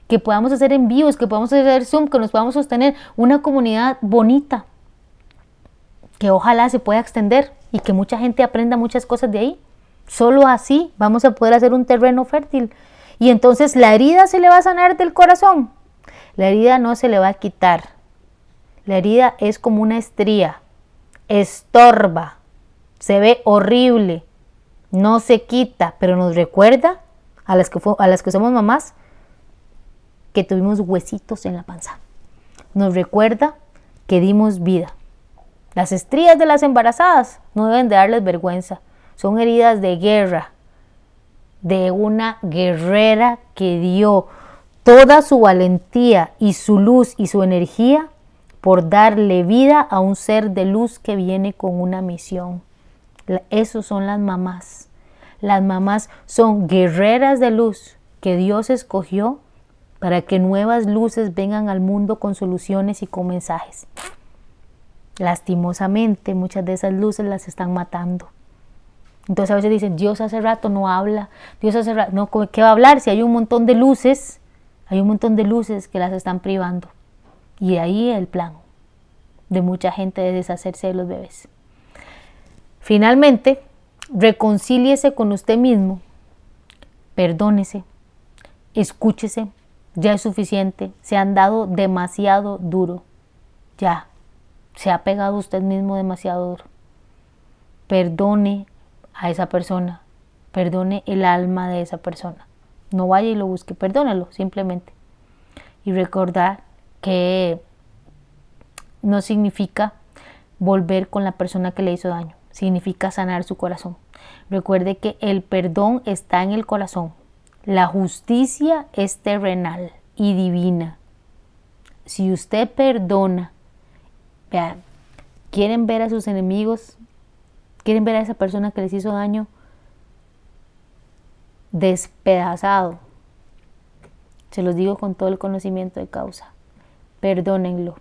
que podamos hacer envíos, que podamos hacer Zoom, que nos podamos sostener una comunidad bonita, que ojalá se pueda extender y que mucha gente aprenda muchas cosas de ahí. Solo así vamos a poder hacer un terreno fértil. Y entonces la herida se le va a sanar del corazón. La herida no se le va a quitar. La herida es como una estría, estorba, se ve horrible, no se quita, pero nos recuerda a las que, a las que somos mamás que tuvimos huesitos en la panza. Nos recuerda que dimos vida. Las estrías de las embarazadas no deben de darles vergüenza. Son heridas de guerra, de una guerrera que dio toda su valentía y su luz y su energía por darle vida a un ser de luz que viene con una misión. Esos son las mamás. Las mamás son guerreras de luz que Dios escogió para que nuevas luces vengan al mundo con soluciones y con mensajes. Lastimosamente, muchas de esas luces las están matando. Entonces a veces dicen, Dios hace rato no habla, Dios hace rato, no, ¿qué va a hablar? Si hay un montón de luces, hay un montón de luces que las están privando. Y ahí el plan de mucha gente de deshacerse de los bebés. Finalmente, reconcíliese con usted mismo, perdónese, escúchese, ya es suficiente, se han dado demasiado duro, ya, se ha pegado usted mismo demasiado duro. Perdone a esa persona, perdone el alma de esa persona. No vaya y lo busque, perdónelo simplemente. Y recordar que no significa volver con la persona que le hizo daño, significa sanar su corazón. Recuerde que el perdón está en el corazón. La justicia es terrenal y divina. Si usted perdona, quieren ver a sus enemigos, quieren ver a esa persona que les hizo daño despedazado. Se los digo con todo el conocimiento de causa. Perdónenlo.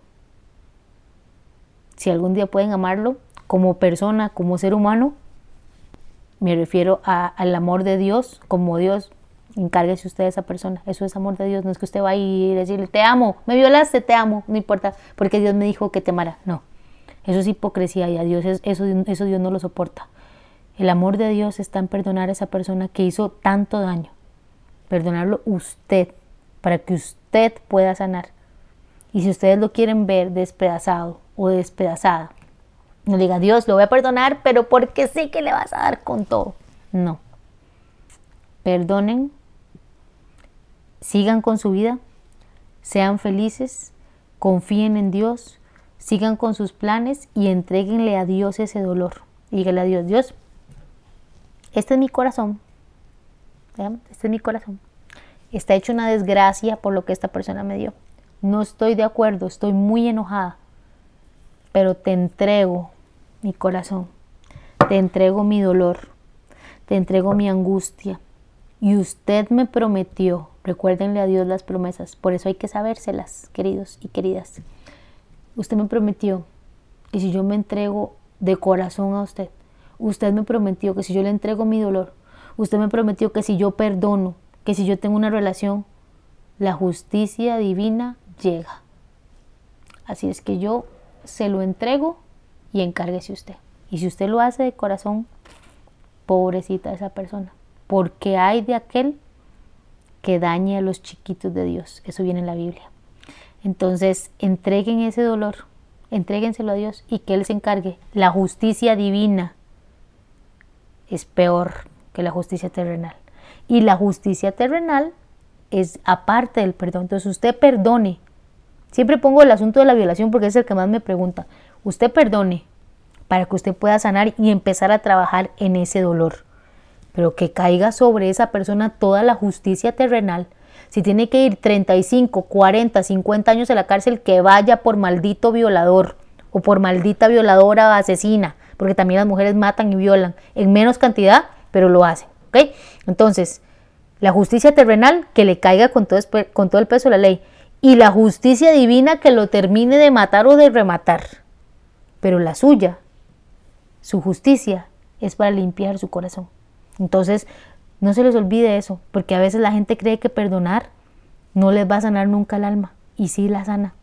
Si algún día pueden amarlo como persona, como ser humano, me refiero al amor de Dios, como Dios, encárguese usted de esa persona. Eso es amor de Dios. No es que usted vaya y decirle, te amo, me violaste, te amo, no importa, porque Dios me dijo que te amara. No, eso es hipocresía y a Dios eso, eso Dios no lo soporta. El amor de Dios está en perdonar a esa persona que hizo tanto daño. Perdonarlo usted, para que usted pueda sanar. Y si ustedes lo quieren ver despedazado o despedazada, no diga, Dios, lo voy a perdonar, pero porque sé que le vas a dar con todo. No. Perdonen, sigan con su vida, sean felices, confíen en Dios, sigan con sus planes y entreguenle a Dios ese dolor. Dígale a Dios, Dios, este es mi corazón. Este es mi corazón. Está hecho una desgracia por lo que esta persona me dio. No estoy de acuerdo, estoy muy enojada. Pero te entrego mi corazón. Te entrego mi dolor. Te entrego mi angustia. Y usted me prometió, recuérdenle a Dios las promesas, por eso hay que sabérselas, queridos y queridas. Usted me prometió que si yo me entrego de corazón a usted, Usted me prometió que si yo le entrego mi dolor, usted me prometió que si yo perdono, que si yo tengo una relación, la justicia divina llega. Así es que yo se lo entrego y encárguese usted. Y si usted lo hace de corazón, pobrecita esa persona, porque hay de aquel que dañe a los chiquitos de Dios. Eso viene en la Biblia. Entonces, entreguen ese dolor, entréguenselo a Dios y que Él se encargue. La justicia divina es peor que la justicia terrenal. Y la justicia terrenal es aparte del perdón. Entonces usted perdone. Siempre pongo el asunto de la violación porque es el que más me pregunta. Usted perdone para que usted pueda sanar y empezar a trabajar en ese dolor. Pero que caiga sobre esa persona toda la justicia terrenal. Si tiene que ir 35, 40, 50 años a la cárcel, que vaya por maldito violador o por maldita violadora o asesina porque también las mujeres matan y violan en menos cantidad, pero lo hacen. ¿ok? Entonces, la justicia terrenal que le caiga con todo, con todo el peso de la ley y la justicia divina que lo termine de matar o de rematar. Pero la suya, su justicia, es para limpiar su corazón. Entonces, no se les olvide eso, porque a veces la gente cree que perdonar no les va a sanar nunca el alma, y sí la sana.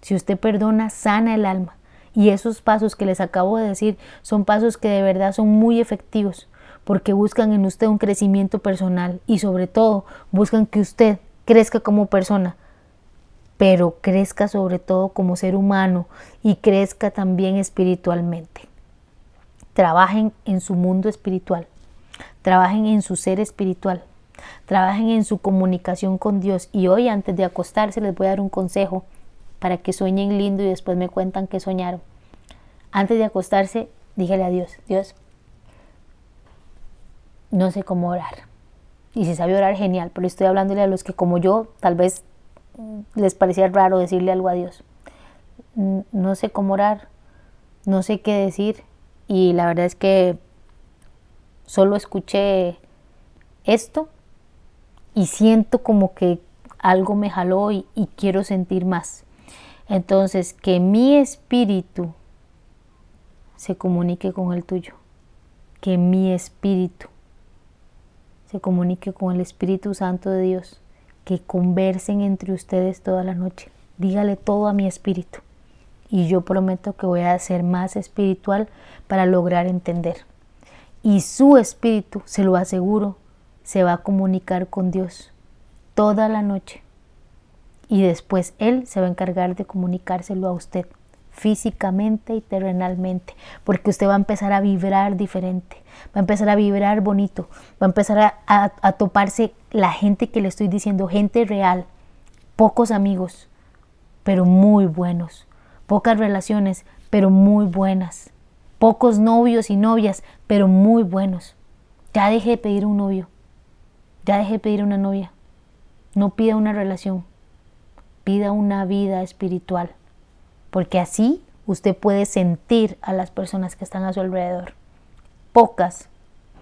Si usted perdona, sana el alma. Y esos pasos que les acabo de decir son pasos que de verdad son muy efectivos porque buscan en usted un crecimiento personal y sobre todo buscan que usted crezca como persona, pero crezca sobre todo como ser humano y crezca también espiritualmente. Trabajen en su mundo espiritual, trabajen en su ser espiritual, trabajen en su comunicación con Dios y hoy antes de acostarse les voy a dar un consejo para que sueñen lindo y después me cuentan que soñaron. Antes de acostarse, dígale a Dios, Dios, no sé cómo orar. Y si sabe orar, genial, pero estoy hablándole a los que como yo, tal vez les parecía raro decirle algo a Dios. No sé cómo orar, no sé qué decir y la verdad es que solo escuché esto y siento como que algo me jaló y, y quiero sentir más. Entonces, que mi espíritu se comunique con el tuyo, que mi espíritu se comunique con el Espíritu Santo de Dios, que conversen entre ustedes toda la noche. dígale todo a mi espíritu. Y yo prometo que voy a ser más espiritual para lograr entender. Y su espíritu, se lo aseguro, se va a comunicar con Dios toda la noche. Y después Él se va a encargar de comunicárselo a usted físicamente y terrenalmente, porque usted va a empezar a vibrar diferente, va a empezar a vibrar bonito, va a empezar a, toparse la gente que le estoy diciendo, gente real, pocos amigos, pero muy buenos, pocas relaciones, pero muy buenas, pocos novios y novias, pero muy buenos. Ya deje de pedir un novio, ya deje de pedir una novia, no pida una relación, pida una vida espiritual porque así usted puede sentir a las personas que están a su alrededor. Pocas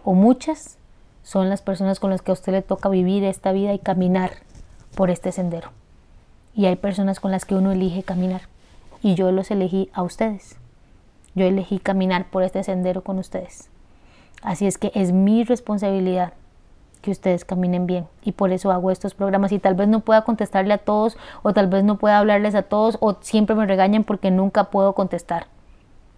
o muchas son las personas con las que a usted le toca vivir esta vida y caminar por este sendero. Y hay personas con las que uno elige caminar. Y yo los elegí a ustedes. Yo elegí caminar por este sendero con ustedes. Así es que es mi responsabilidad que ustedes caminen bien. Y por eso hago estos programas. Y tal vez no pueda contestarle a todos, o tal vez no pueda hablarles a todos, o siempre me regañan porque nunca puedo contestar.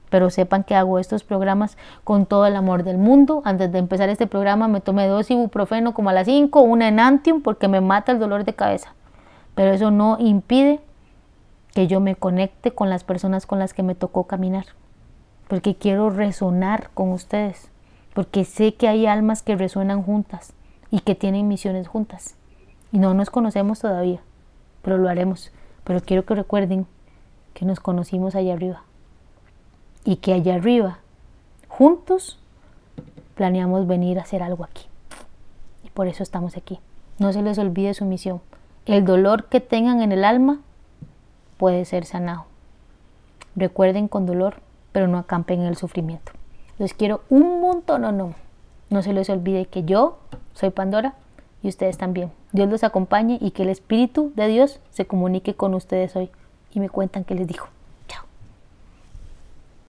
Pero sepan que hago estos programas con todo el amor del mundo. Antes de empezar este programa me tomé dos ibuprofeno como a las 5, una enantium porque me mata el dolor de cabeza. Pero eso no impide que yo me conecte con las personas con las que me tocó caminar. Porque quiero resonar con ustedes. Porque sé que hay almas que resuenan juntas y que tienen misiones juntas. Y no nos conocemos todavía, pero lo haremos. Pero quiero que recuerden que nos conocimos allá arriba y que allá arriba, juntos, planeamos venir a hacer algo aquí. Y por eso estamos aquí. No se les olvide su misión. El dolor que tengan en el alma puede ser sanado. Recuerden con dolor, pero no acampen en el sufrimiento. Les quiero un montón, no, no. No se les olvide que yo soy Pandora y ustedes también. Dios los acompañe y que el Espíritu de Dios se comunique con ustedes hoy y me cuentan qué les dijo.